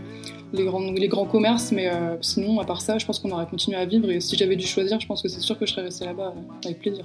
les, grands, les grands commerces, mais sinon, à part ça, je pense qu'on aurait continué à vivre. Et si j'avais dû choisir, je pense que c'est sûr que je serais restée là-bas avec plaisir.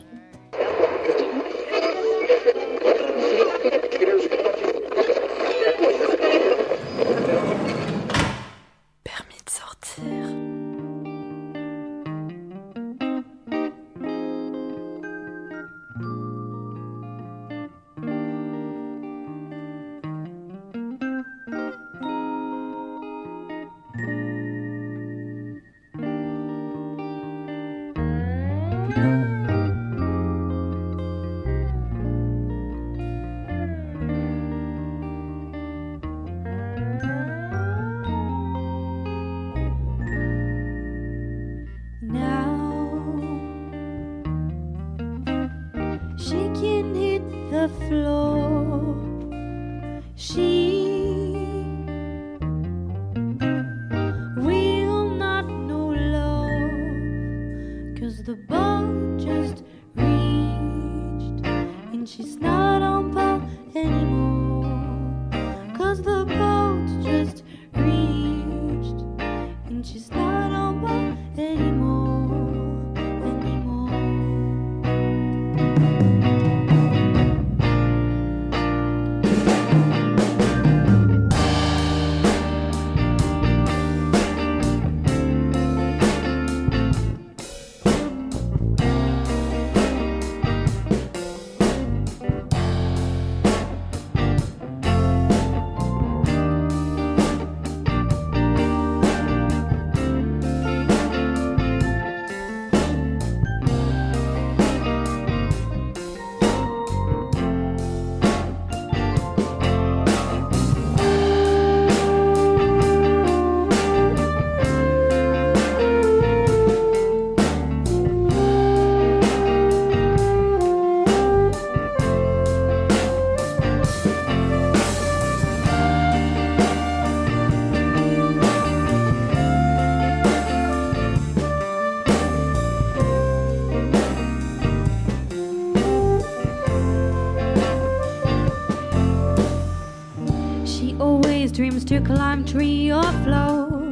Climb tree or flow,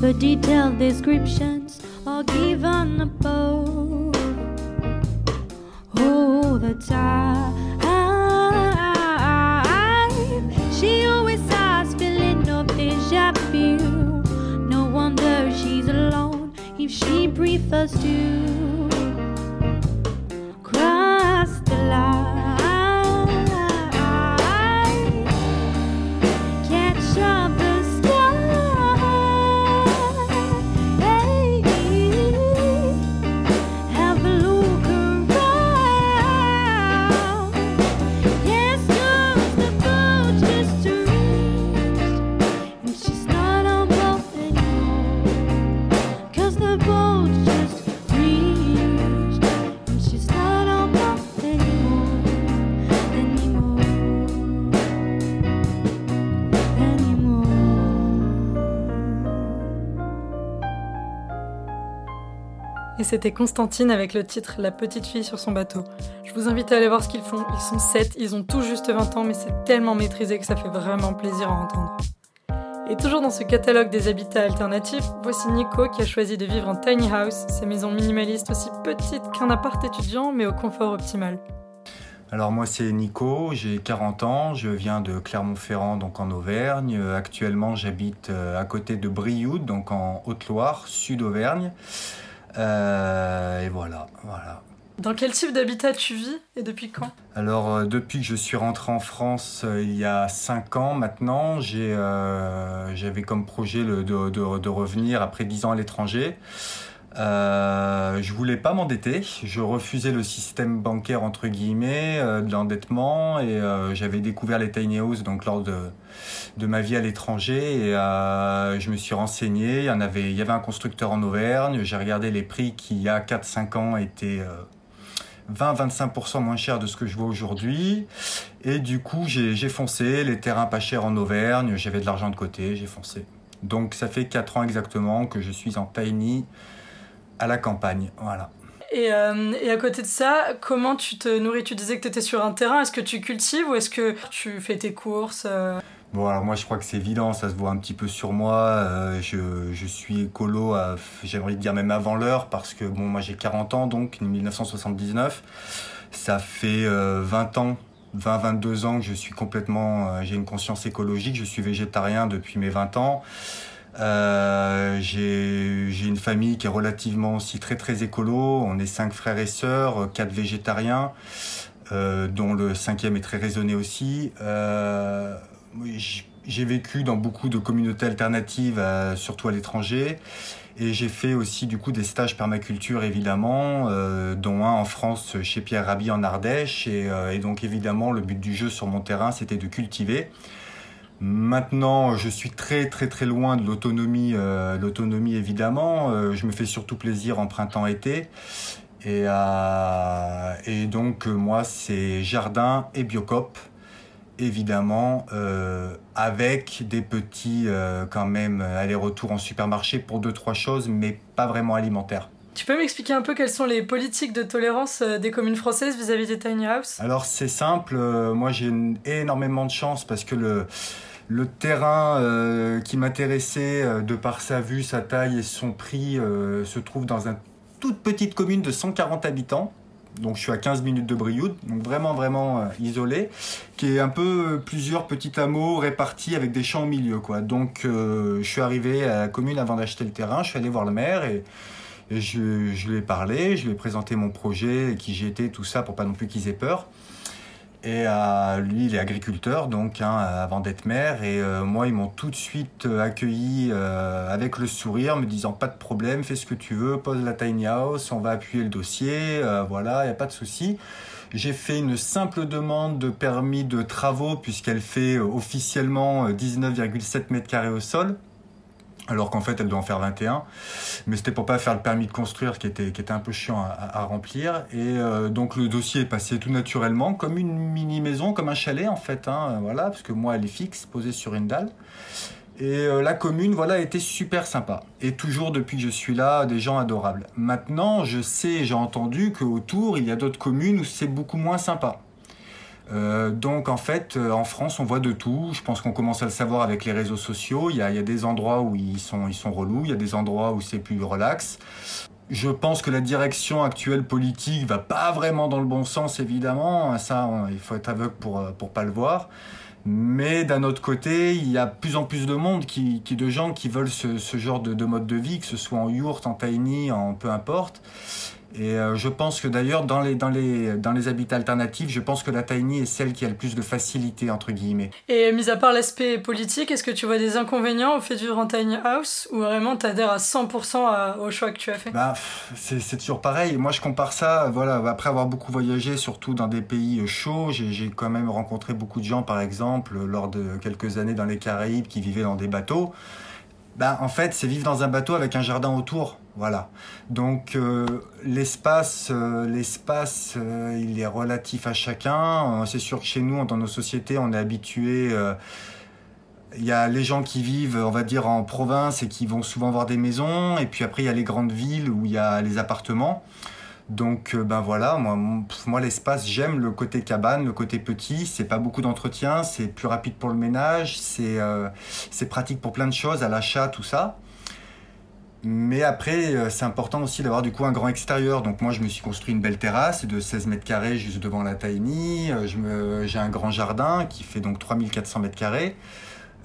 but detailed descriptions c'était Constantine avec le titre La petite fille sur son bateau. Je vous invite à aller voir ce qu'ils font. Ils sont 7, ils ont tout juste 20 ans, mais c'est tellement maîtrisé que ça fait vraiment plaisir à entendre. Et toujours dans ce catalogue des habitats alternatifs, voici Nico qui a choisi de vivre en tiny house, ces maisons minimalistes aussi petites qu'un appart étudiant, mais au confort optimal. Alors moi c'est Nico, j'ai 40 ans, je viens de Clermont-Ferrand donc en Auvergne. Actuellement j'habite euh, à côté de Brioude donc en Haute-Loire, sud-Auvergne. Euh, et voilà, voilà. Dans quel type d'habitat tu vis et depuis quand? Alors euh, depuis que je suis rentré en France euh, il y a 5 ans maintenant, j'ai, euh, j'avais comme projet le- de, de- de revenir après 10 ans à l'étranger. Euh, je voulais pas m'endetter, je refusais le système bancaire entre guillemets, euh, de l'endettement et euh, j'avais découvert les tiny houses donc lors de, de ma vie à l'étranger et euh, je me suis renseigné, il y en avait, il y avait un constructeur en Auvergne, j'ai regardé les prix qui il y a 4-5 ans étaient euh, 20-25% moins chers de ce que je vois aujourd'hui. Et du coup j'ai foncé, les terrains pas chers en Auvergne, j'avais de l'argent de côté, j'ai foncé. Donc ça fait 4 ans exactement que je suis en tiny à la campagne, voilà. et, euh, et à côté de ça, comment tu te nourris? Tu disais que tu étais sur un terrain, est-ce que tu cultives ou est-ce que tu fais tes courses euh? Bon, alors moi je crois que c'est évident, ça se voit un petit peu sur moi. euh, je, je suis écolo, j'ai envie de dire même avant l'heure, parce que bon, moi j'ai 40 ans donc, 1979. Ça fait euh, 20 ans, 20-22 ans que je suis complètement, euh, j'ai une conscience écologique, je suis végétarien depuis mes 20 ans. Euh, j'ai une famille qui est relativement aussi très très écolo. On est cinq frères et sœurs, euh, quatre végétariens, euh, dont le cinquième est très raisonné aussi. J'ai vécu dans beaucoup de communautés alternatives, surtout à l'étranger. Et j'ai fait aussi du coup des stages permaculture évidemment, dont un en France chez Pierre Rabhi en Ardèche. Et, et donc évidemment le but du jeu sur mon terrain c'était de cultiver. Maintenant, je suis très très très loin de l'autonomie, euh, l'autonomie évidemment. Euh, je me fais surtout plaisir en printemps-été. Et, euh, donc moi c'est jardin et biocop, évidemment, avec des petits quand même allers-retours en supermarché pour deux trois choses, mais pas vraiment alimentaires. Tu peux m'expliquer un peu quelles sont les politiques de tolérance euh, des communes françaises vis-à-vis des tiny house Alors c'est simple, euh, moi j'ai énormément de chance parce que le, terrain euh, qui m'intéressait de par sa vue, sa taille et son prix se trouve dans une toute petite commune de 140 habitants. Donc je suis à 15 minutes de Brioude, donc vraiment vraiment isolé, qui est un peu plusieurs petits hameaux répartis avec des champs au milieu. Donc je suis arrivé à la commune avant d'acheter le terrain, je suis allé voir le maire et je, lui ai parlé, je lui ai présenté mon projet, qui j'étais, tout ça, pour pas non plus qu'ils aient peur. Et euh, lui, il est agriculteur, donc, hein, avant d'être maire. Et euh, moi, ils m'ont tout de suite euh, accueilli euh, avec le sourire, me disant pas de problème, fais ce que tu veux, pose la tiny house, on va appuyer le dossier, euh, voilà, il n'y a pas de souci. J'ai fait une simple demande de permis de travaux, puisqu'elle fait euh, officiellement euh, 19,7 mètres carrés au sol alors qu'en fait elle doit en faire 21 mais c'était pour pas faire le permis de construire qui était, qui était un peu chiant à, remplir. Et euh, donc le dossier est passé tout naturellement comme une mini maison comme un chalet en fait hein, voilà parce que moi elle est fixe posée sur une dalle. Et euh, la commune voilà était super sympa. Et toujours depuis que je suis là des gens adorables. Maintenant je sais j'ai entendu qu'autour il y a d'autres communes où c'est beaucoup moins sympa Euh, donc en fait, euh, en France, on voit de tout. Je pense qu'on commence à le savoir avec les réseaux sociaux. Il y a, il y a des endroits où ils sont, ils sont relous, il y a des endroits où c'est plus relax. Je pense que la direction actuelle politique va pas vraiment dans le bon sens, évidemment. Ça, il faut être aveugle pour, euh, pour pas le voir. Mais d'un autre côté, il y a plus en plus de monde, qui, qui de gens qui veulent ce, ce genre de, de mode de vie, que ce soit en yourte, en tiny, en peu importe. Et euh, je pense que d'ailleurs, dans les, dans, les, dans les habitats alternatifs, je pense que la tiny est celle qui a le plus de facilité, entre guillemets. Et mis à part l'aspect politique, est-ce que tu vois des inconvénients au fait de vivre en tiny house ou vraiment t'adhères à 100% à- au choix que tu as fait? Bah, c'est toujours pareil. Moi, je compare ça, voilà, après avoir beaucoup voyagé, surtout dans des pays euh, chauds, j'ai quand même rencontré beaucoup de gens, par exemple, lors de quelques années dans les Caraïbes, qui vivaient dans des bateaux. Bah, en fait, c'est vivre dans un bateau avec un jardin autour, voilà. Donc, euh, l'espace, euh, l'espace, euh, il est relatif à chacun. Euh, C'est sûr que chez nous, dans nos sociétés, on est habitué. euh, il y a les gens qui vivent, on va dire, en province et qui vont souvent voir des maisons. Et puis après, il y a les grandes villes où il y a les appartements. Donc, ben voilà, moi, l'espace, j'aime le côté cabane, le côté petit. C'est pas beaucoup d'entretien, c'est plus rapide pour le ménage, c'est euh, pratique pour plein de choses, à l'achat, tout ça. Mais après, euh, c'est important aussi d'avoir du coup un grand extérieur. Donc moi, je me suis construit une belle terrasse de 16 mètres carrés juste devant la me- J'ai un grand jardin qui fait donc 3400 mètres carrés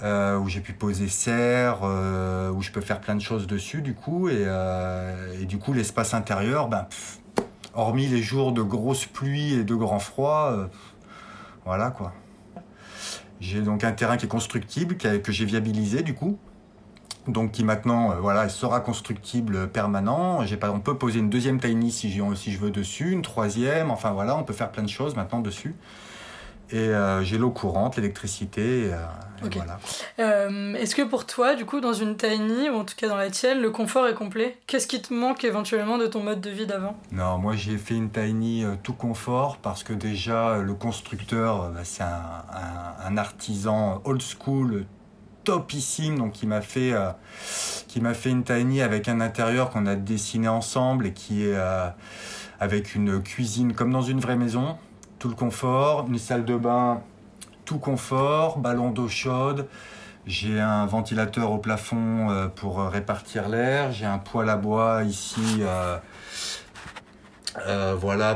où j'ai pu poser serre, où je peux faire plein de choses dessus du coup. Et, et du coup, l'espace intérieur, ben, pff, hormis les jours de grosses pluies et de grands froids, euh, voilà quoi. J'ai donc un terrain qui est constructible, que j'ai viabilisé du coup. Donc qui maintenant euh, voilà, sera constructible permanent. Pas, on peut poser une deuxième tiny si, si je veux dessus, une troisième, enfin voilà, on peut faire plein de choses maintenant dessus. Et euh, j'ai l'eau courante, l'électricité, euh, voilà. Euh, Est-ce que pour toi, du coup, dans une tiny, ou en tout cas dans la tienne, le confort est complet? Qu'est-ce qui te manque éventuellement de ton mode de vie d'avant? Non, moi j'ai fait une tiny tout confort parce que déjà le constructeur, bah, c'est un, un- un artisan old school topissime, donc qui m'a fait, qui m'a fait une tiny avec un intérieur qu'on a dessiné ensemble et qui est avec une cuisine comme dans une vraie maison, tout le confort, une salle de bain, tout confort, ballon d'eau chaude. J'ai un ventilateur au plafond euh, pour euh, répartir l'air. J'ai un poêle à bois ici, euh, voilà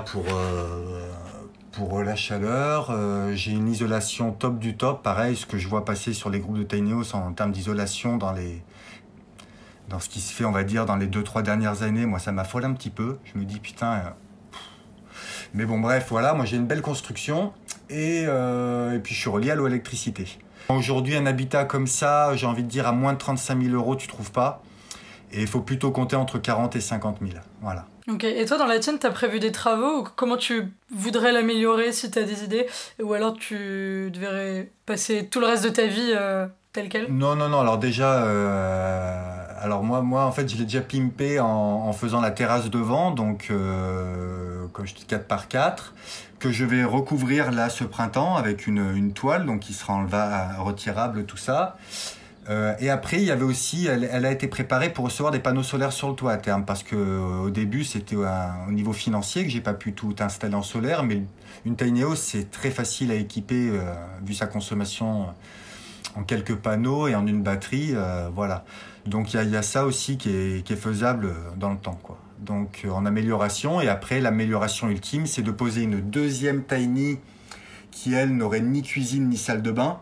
pour la chaleur. J'ai une isolation top du top, pareil, ce que je vois passer sur les groupes de House en termes d'isolation dans les dans ce qui se fait, on va dire, dans les deux trois dernières années. Moi, ça m'affole un petit peu. Je me dis putain. Euh, mais bon, bref, voilà. Moi, j'ai une belle construction et et puis je suis relié à l'électricité. Aujourd'hui, un habitat comme ça, j'ai envie de dire à moins de 35 000 euros, tu trouves pas. Et il faut plutôt compter entre 40 et 50 000. Voilà. Ok, et toi dans la tienne, t'as prévu des travaux ou comment tu voudrais l'améliorer si t'as des idées? Ou alors tu devrais passer tout le reste de ta vie euh, tel quel? Non, non, non. Alors déjà, euh, alors moi, moi, en fait, je l'ai déjà pimpé en, en faisant la terrasse devant, donc euh, comme je dis 4 par 4 que je vais recouvrir là ce printemps avec une, une toile, donc qui sera enleva, retirable, tout ça. Euh, et après, il y avait aussi, elle, a été préparée pour recevoir des panneaux solaires sur le toit à terme, parce que euh, au début, c'était au niveau financier que j'ai pas pu tout installer en solaire, mais une house, c'est très facile à équiper euh, vu sa consommation en quelques panneaux et en une batterie, voilà. Donc il y, y, a ça aussi qui est, qui est, faisable dans le temps, quoi. Donc en amélioration, et après l'amélioration ultime, c'est de poser une deuxième tiny qui elle n'aurait ni cuisine ni salle de bain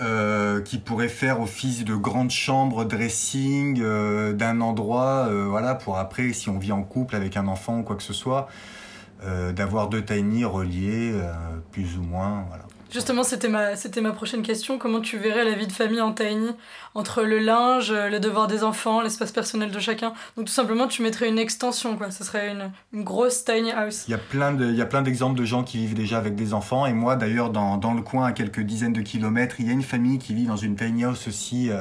euh, qui pourrait faire office de grande chambre, dressing euh, d'un endroit, euh, voilà, pour après, si on vit en couple avec un enfant ou quoi que ce soit, euh, d'avoir deux tiny reliés, euh, plus ou moins, voilà. Justement, c'était ma, c'était ma prochaine question. Comment tu verrais la vie de famille en tiny entre le linge, les devoirs des enfants, l'espace personnel de chacun? Donc tout simplement, tu mettrais une extension, quoi. Ce serait une, une grosse tiny house. Il y a plein de, il y a plein d'exemples de gens qui vivent déjà avec des enfants. Et moi, d'ailleurs, dans, dans le coin, à quelques dizaines de kilomètres, il y a une famille qui vit dans une tiny house aussi euh,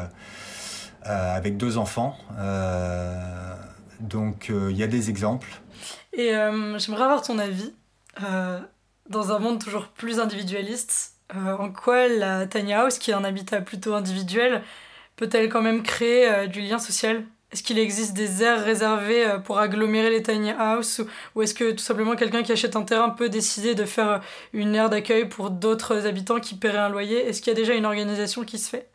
euh, avec deux enfants. Euh, donc, il y a des exemples. Et euh, j'aimerais avoir ton avis euh, dans un monde toujours plus individualiste, euh, en quoi la tiny house, qui est un habitat plutôt individuel, peut-elle quand même créer euh, du lien social? Est-ce qu'il existe des aires réservées euh, pour agglomérer les tiny houses ou, est-ce que tout simplement quelqu'un qui achète un terrain peut décider de faire une aire d'accueil pour d'autres habitants qui paieraient un loyer? Est-ce qu'il y a déjà une organisation qui se fait?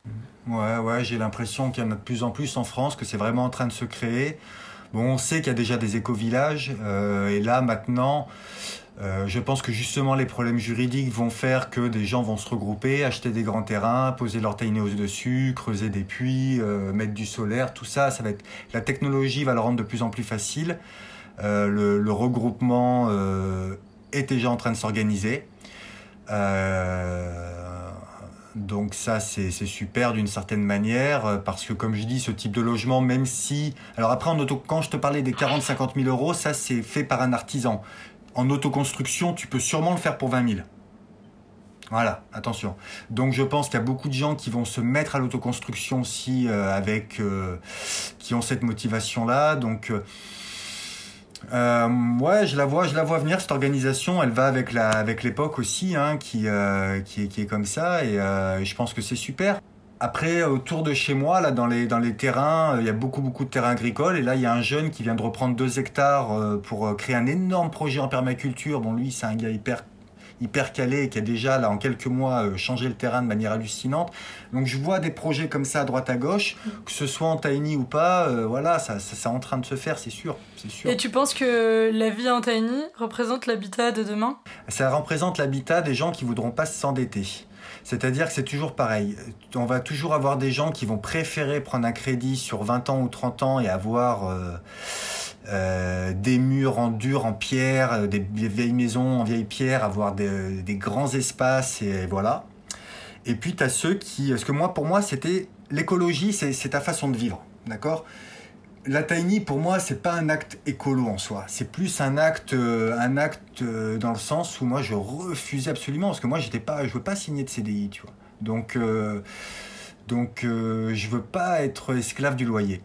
Ouais, ouais, j'ai l'impression qu'il y en a de plus en plus en France, que c'est vraiment en train de se créer. Bon, on sait qu'il y a déjà des éco-villages, et là maintenant, euh, je pense que justement les problèmes juridiques vont faire que des gens vont se regrouper, acheter des grands terrains, poser leur house dessus, creuser des puits, euh, mettre du solaire, tout ça, ça va la technologie va le rendre de plus en plus facile. Euh, le, regroupement est déjà en train de s'organiser. donc ça c'est super d'une certaine manière parce que comme je dis ce type de logement même si alors après quand je te parlais des 40-50 000 euros ça c'est fait par un artisan en autoconstruction, tu peux sûrement le faire pour 20 000. Voilà, attention. Donc je pense qu'il y a beaucoup de gens qui vont se mettre à l'autoconstruction aussi euh, avec euh, qui ont cette motivation là. Donc euh, ouais, je la vois, je la vois venir cette organisation. Elle va avec la avec l'époque aussi, hein, qui, qui, qui est comme ça et je pense que c'est super. Après, autour de chez moi, là, dans les, dans les terrains, euh, il y a beaucoup, beaucoup de terrains agricoles. Et là, il y a un jeune qui vient de reprendre deux hectares euh, pour euh, créer un énorme projet en permaculture. Bon, lui, c'est un gars hyper, hyper calé qui a déjà, là, en quelques mois, changé le terrain de manière hallucinante. Donc, je vois des projets comme ça à droite à gauche, que ce soit en tiny ou pas, voilà, ça, ça, c'est en train de se faire, c'est sûr, c'est sûr. Et tu penses que la vie en tiny représente l'habitat de demain? Ça représente l'habitat des gens qui voudront pas s'endetter. C'est-à-dire que c'est toujours pareil. On va toujours avoir des gens qui vont préférer prendre un crédit sur 20 ans ou 30 ans et avoir euh, euh, des murs en dur, en pierre, euh, des vieilles maisons en vieille pierre, avoir des, des grands espaces et voilà. Et puis tu as ceux qui... Parce que moi, pour moi, c'était... L'écologie, c'est ta façon de vivre. D'accord? La tiny pour moi c'est pas un acte écolo en soi. C'est plus un acte euh, un acte euh, dans le sens où moi je refusais absolument parce que moi j'étais pas je veux pas signer de CDI tu vois. Donc euh, donc je veux pas être esclave du loyer.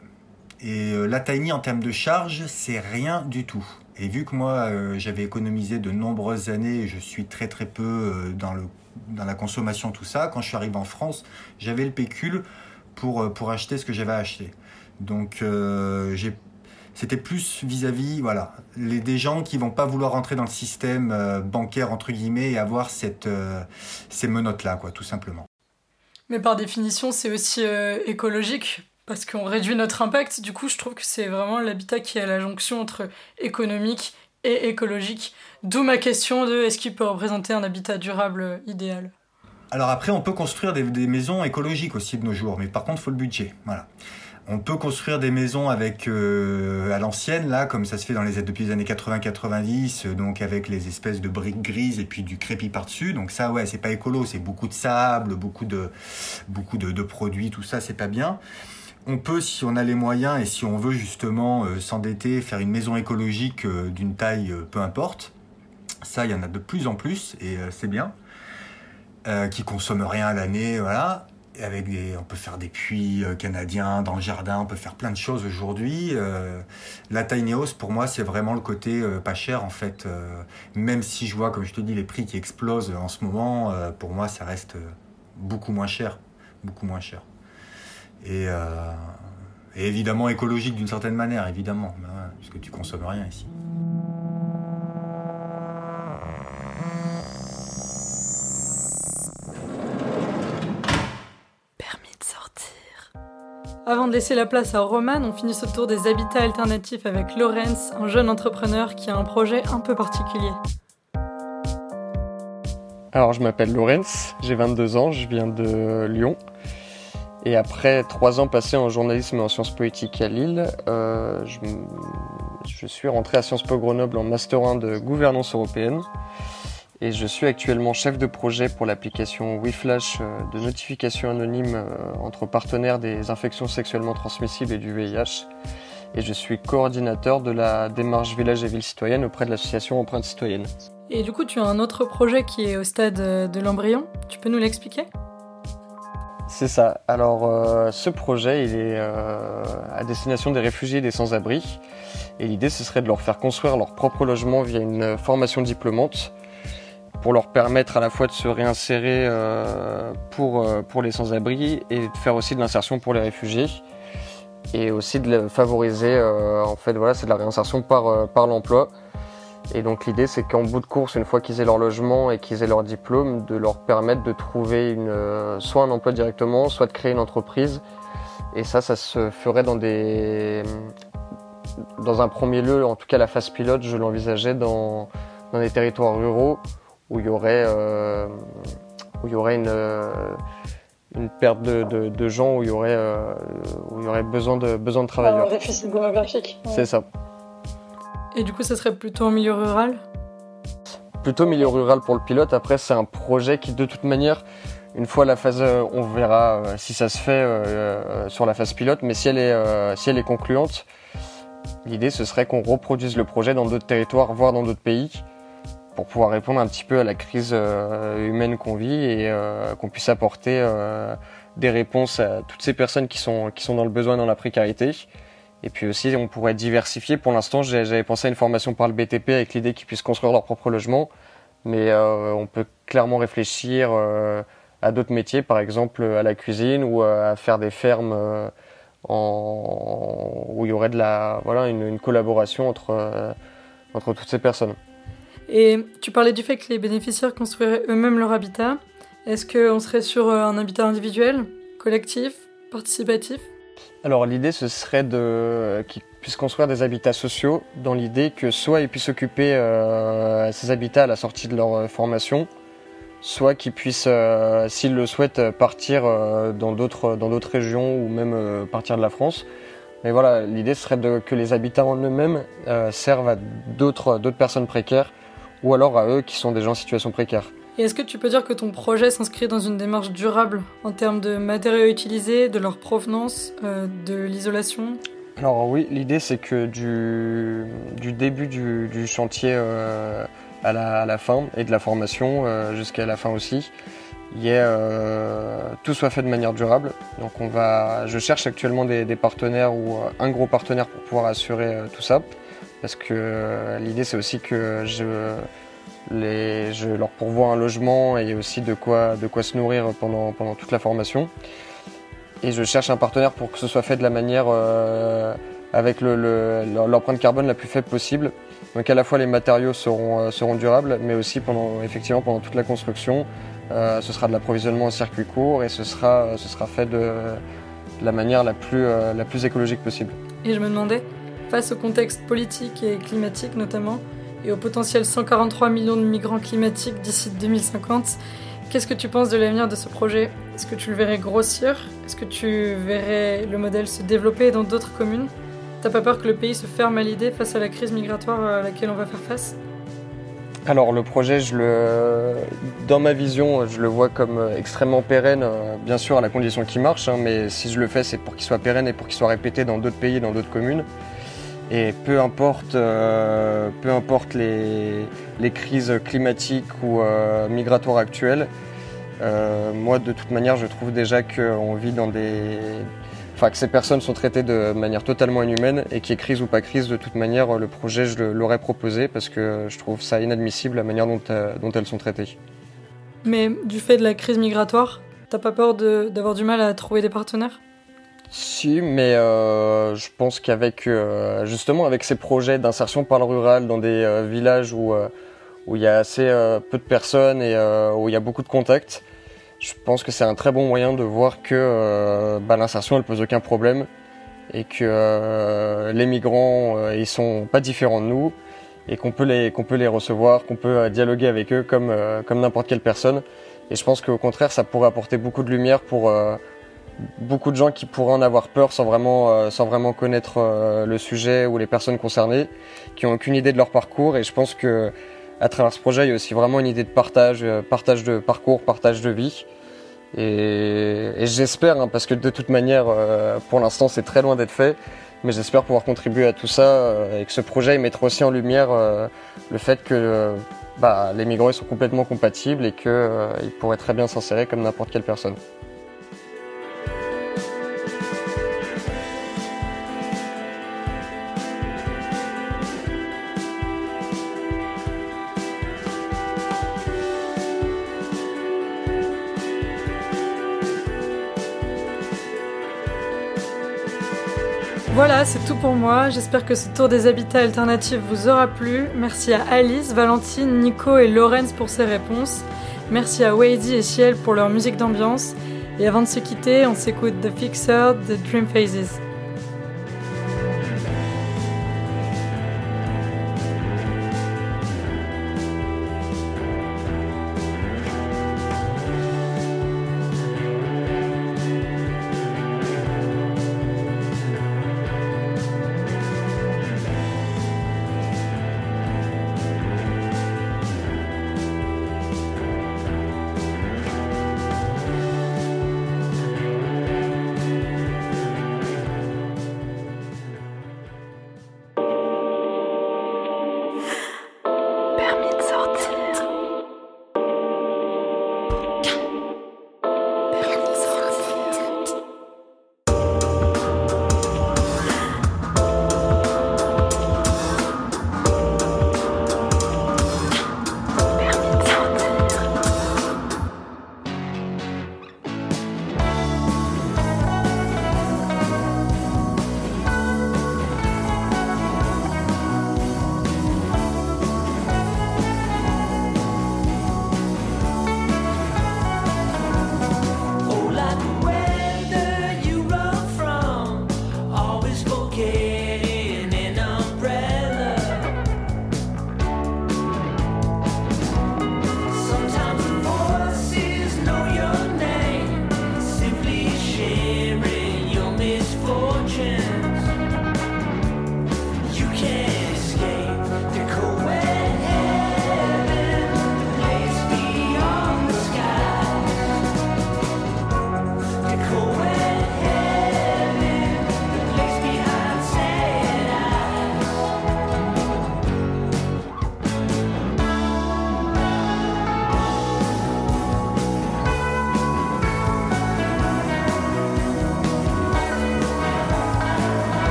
Et la tiny en termes de charge c'est rien du tout. Et vu que moi j'avais économisé de nombreuses années je suis très très peu dans le dans la consommation tout ça quand je suis arrivé en France j'avais le pécule pour pour acheter ce que j'avais acheté donc euh, c'était plus vis-à-vis voilà les, des gens qui vont pas vouloir rentrer dans le système euh, bancaire entre guillemets et avoir cette, euh, ces menottes là quoi tout simplement. Mais par définition c'est aussi écologique parce qu'on réduit notre impact. Du coup je trouve que c'est vraiment l'habitat qui est à la jonction entre économique et écologique. D'où ma question de est-ce qu'il peut représenter un habitat durable idéal? Alors après, on peut construire des, des, maisons écologiques aussi de nos jours, mais par contre, il faut le budget. Voilà. On peut construire des maisons avec euh, à l'ancienne là, comme ça se fait dans les depuis les années 80-90, euh, donc avec les espèces de briques grises et puis du crépi par dessus. Donc ça, ouais, c'est pas écolo, c'est beaucoup de sable, beaucoup de beaucoup de, produits, tout ça, c'est pas bien. On peut, si on a les moyens et si on veut justement euh, s'endetter, faire une maison écologique d'une taille peu importe. Ça, il y en a de plus en plus et c'est bien. qui consomment rien à l'année, voilà avec on peut faire des puits euh, canadiens dans le jardin, on peut faire plein de choses aujourd'hui. Euh, la tiny house, pour moi, c'est vraiment le côté euh, pas cher en fait. même si je vois, comme je te dis, les prix qui explosent en ce moment, pour moi, ça reste beaucoup moins cher, beaucoup moins cher. Et, et évidemment écologique d'une certaine manière, évidemment, puisque tu consommes rien ici. Avant de laisser la place à Roman, on finit ce tour des habitats alternatifs avec Lorenz, un jeune entrepreneur qui a un projet un peu particulier. Alors, je m'appelle Lorenz, j'ai 22 ans, je viens de Lyon. Et après trois ans passés en journalisme et en sciences politiques à Lille, euh, je, je, suis rentré à Sciences Po Grenoble en Master 1 de gouvernance européenne et je suis actuellement chef de projet pour l'application WeFlash euh, de notification anonyme euh, entre partenaires des infections sexuellement transmissibles et du VIH. Et je suis coordinateur de la démarche Village et Ville Citoyenne auprès de l'association Empreinte Citoyenne. Et du coup, tu as un autre projet qui est au stade euh, de l'embryon. Tu peux nous l'expliquer? C'est ça. Alors, ce projet, il est à destination des réfugiés et des sans-abri. Et l'idée, ce serait de leur faire construire leur propre logement via une formation diplômante pour leur permettre à la fois de se réinsérer euh, pour, euh, pour les sans-abri et de faire aussi de l'insertion pour les réfugiés. et aussi de favoriser, en fait, voilà, c'est de la réinsertion par, par l'emploi. Et donc l'idée c'est qu'en bout de course, une fois qu'ils aient leur logement et qu'ils aient leur diplôme, de leur permettre de trouver une, soit un emploi directement, soit de créer une entreprise. Et ça, ça se ferait dans des, dans un premier lieu, en tout cas la phase pilote, je l'envisageais dans, dans des territoires ruraux où il y aurait, euh, où il y aurait une, euh, une perte de, de, de, gens, où il y aurait, euh, où il y aurait besoin de, besoin de travailleurs. Un déficit démographique. C'est ça. Et du coup, ça serait plutôt en milieu rural? Plutôt milieu rural pour le pilote. Après, c'est un projet qui, de toute manière, une fois la phase, on verra si ça se fait sur la phase pilote, mais si elle est, si elle est concluante, l'idée ce serait qu'on reproduise le projet dans d'autres territoires, voire dans d'autres pays, pour pouvoir répondre un petit peu à la crise euh, humaine qu'on vit et euh, qu'on puisse apporter euh, des réponses à toutes ces personnes qui sont, qui sont dans le besoin, dans la précarité. Et puis aussi, on pourrait diversifier. Pour l'instant, j'avais pensé à une formation par le BTP avec l'idée qu'ils puissent construire leur propre logement. Mais on peut clairement réfléchir à d'autres métiers, par exemple à la cuisine ou à faire des fermes où il y aurait de la, voilà, une, une collaboration entre, entre toutes ces personnes. Et tu parlais du fait que les bénéficiaires construiraient eux-mêmes leur habitat. Est-ce qu'on serait sur euh, un habitat individuel, collectif, participatif? Alors l'idée ce serait de qu'ils puissent construire des habitats sociaux dans l'idée que soit ils puissent occuper euh, ces habitats à la sortie de leur euh, formation, soit qu'ils puissent, s'ils le souhaitent, partir dans d'autres régions ou même partir de la France. Mais voilà, l'idée serait de, que les habitats en eux-mêmes servent à d'autres personnes précaires ou alors à eux qui sont des gens en situation précaire. Et est-ce que tu peux dire que ton projet s'inscrit dans une démarche durable en termes de matériaux utilisés, de leur provenance, euh, de l'isolation? Alors oui, l'idée c'est que du, du, début du, chantier euh, à, la, à, la, fin et de la formation euh, jusqu'à la fin aussi, y ait, tout soit fait de manière durable. Donc on va, je cherche actuellement des, des partenaires ou un gros partenaire pour pouvoir assurer tout ça parce que euh, l'idée c'est aussi que je, leur pourvois un logement et aussi de quoi, de quoi se nourrir pendant, pendant toute la formation. Et je cherche un partenaire pour que ce soit fait de la manière euh, avec l'empreinte carbone la plus faible possible. Donc à la fois les matériaux seront, euh, seront durables, mais aussi pendant, effectivement pendant toute la construction, ce sera de l'approvisionnement en circuit court et ce sera, ce sera fait de, de la manière la plus, la plus écologique possible. Et je me demandais, face au contexte politique et climatique notamment, et au potentiel 143 millions de migrants climatiques d'ici 2050, qu'est-ce que tu penses de l'avenir de ce projet? Est-ce que tu le verrais grossir? Est-ce que tu verrais le modèle se développer dans d'autres communes? T'as pas peur que le pays se ferme à l'idée face à la crise migratoire à laquelle on va faire face? Alors le projet, dans ma vision, je le vois comme extrêmement pérenne, bien sûr à la condition qu'il marche, hein, mais si je le fais, c'est pour qu'il soit pérenne et pour qu'il soit répété dans d'autres pays, dans d'autres communes. Et peu importe, euh, peu importe les, les, crises climatiques ou euh, migratoires actuelles, euh, moi de toute manière je trouve déjà qu'on vit dans des... Enfin que ces personnes sont traitées de manière totalement inhumaine et qu'il y ait crise ou pas crise, de toute manière le projet je l'aurais proposé parce que je trouve ça inadmissible la manière dont, dont elles sont traitées. Mais du fait de la crise migratoire, t'as pas peur d'avoir du mal à trouver des partenaires? Si, mais euh, je pense qu'avec euh, justement avec ces projets d'insertion par le rural dans des euh, villages où où il y a assez peu de personnes et où il y a beaucoup de contacts, je pense que c'est un très bon moyen de voir que bah, l'insertion elle pose aucun problème et que les migrants ils sont pas différents de nous et qu'on peut les qu'on peut les recevoir, qu'on peut dialoguer avec eux comme comme n'importe quelle personne. Et je pense qu'au contraire ça pourrait apporter beaucoup de lumière pour beaucoup de gens qui pourraient en avoir peur sans vraiment, euh, connaître euh, le sujet ou les personnes concernées, qui ont aucune idée de leur parcours. Et je pense que à travers ce projet, il y a aussi vraiment une idée de partage, euh, partage de parcours, partage de vie. Et, et j'espère, hein, parce que de toute manière, pour l'instant, c'est très loin d'être fait, mais j'espère pouvoir contribuer à tout ça et que ce projet mettra aussi en lumière le fait que bah, les migrants sont complètement compatibles et qu'ils pourraient très bien s'insérer comme n'importe quelle personne. Voilà, c'est tout pour moi. J'espère que ce tour des habitats alternatifs vous aura plu. Merci à Alice, Valentine, Nico et Lorenz pour ces réponses. Merci à Wadey et Ciel pour leur musique d'ambiance. Et avant de se quitter, on s'écoute The Fixer de Dream Phases.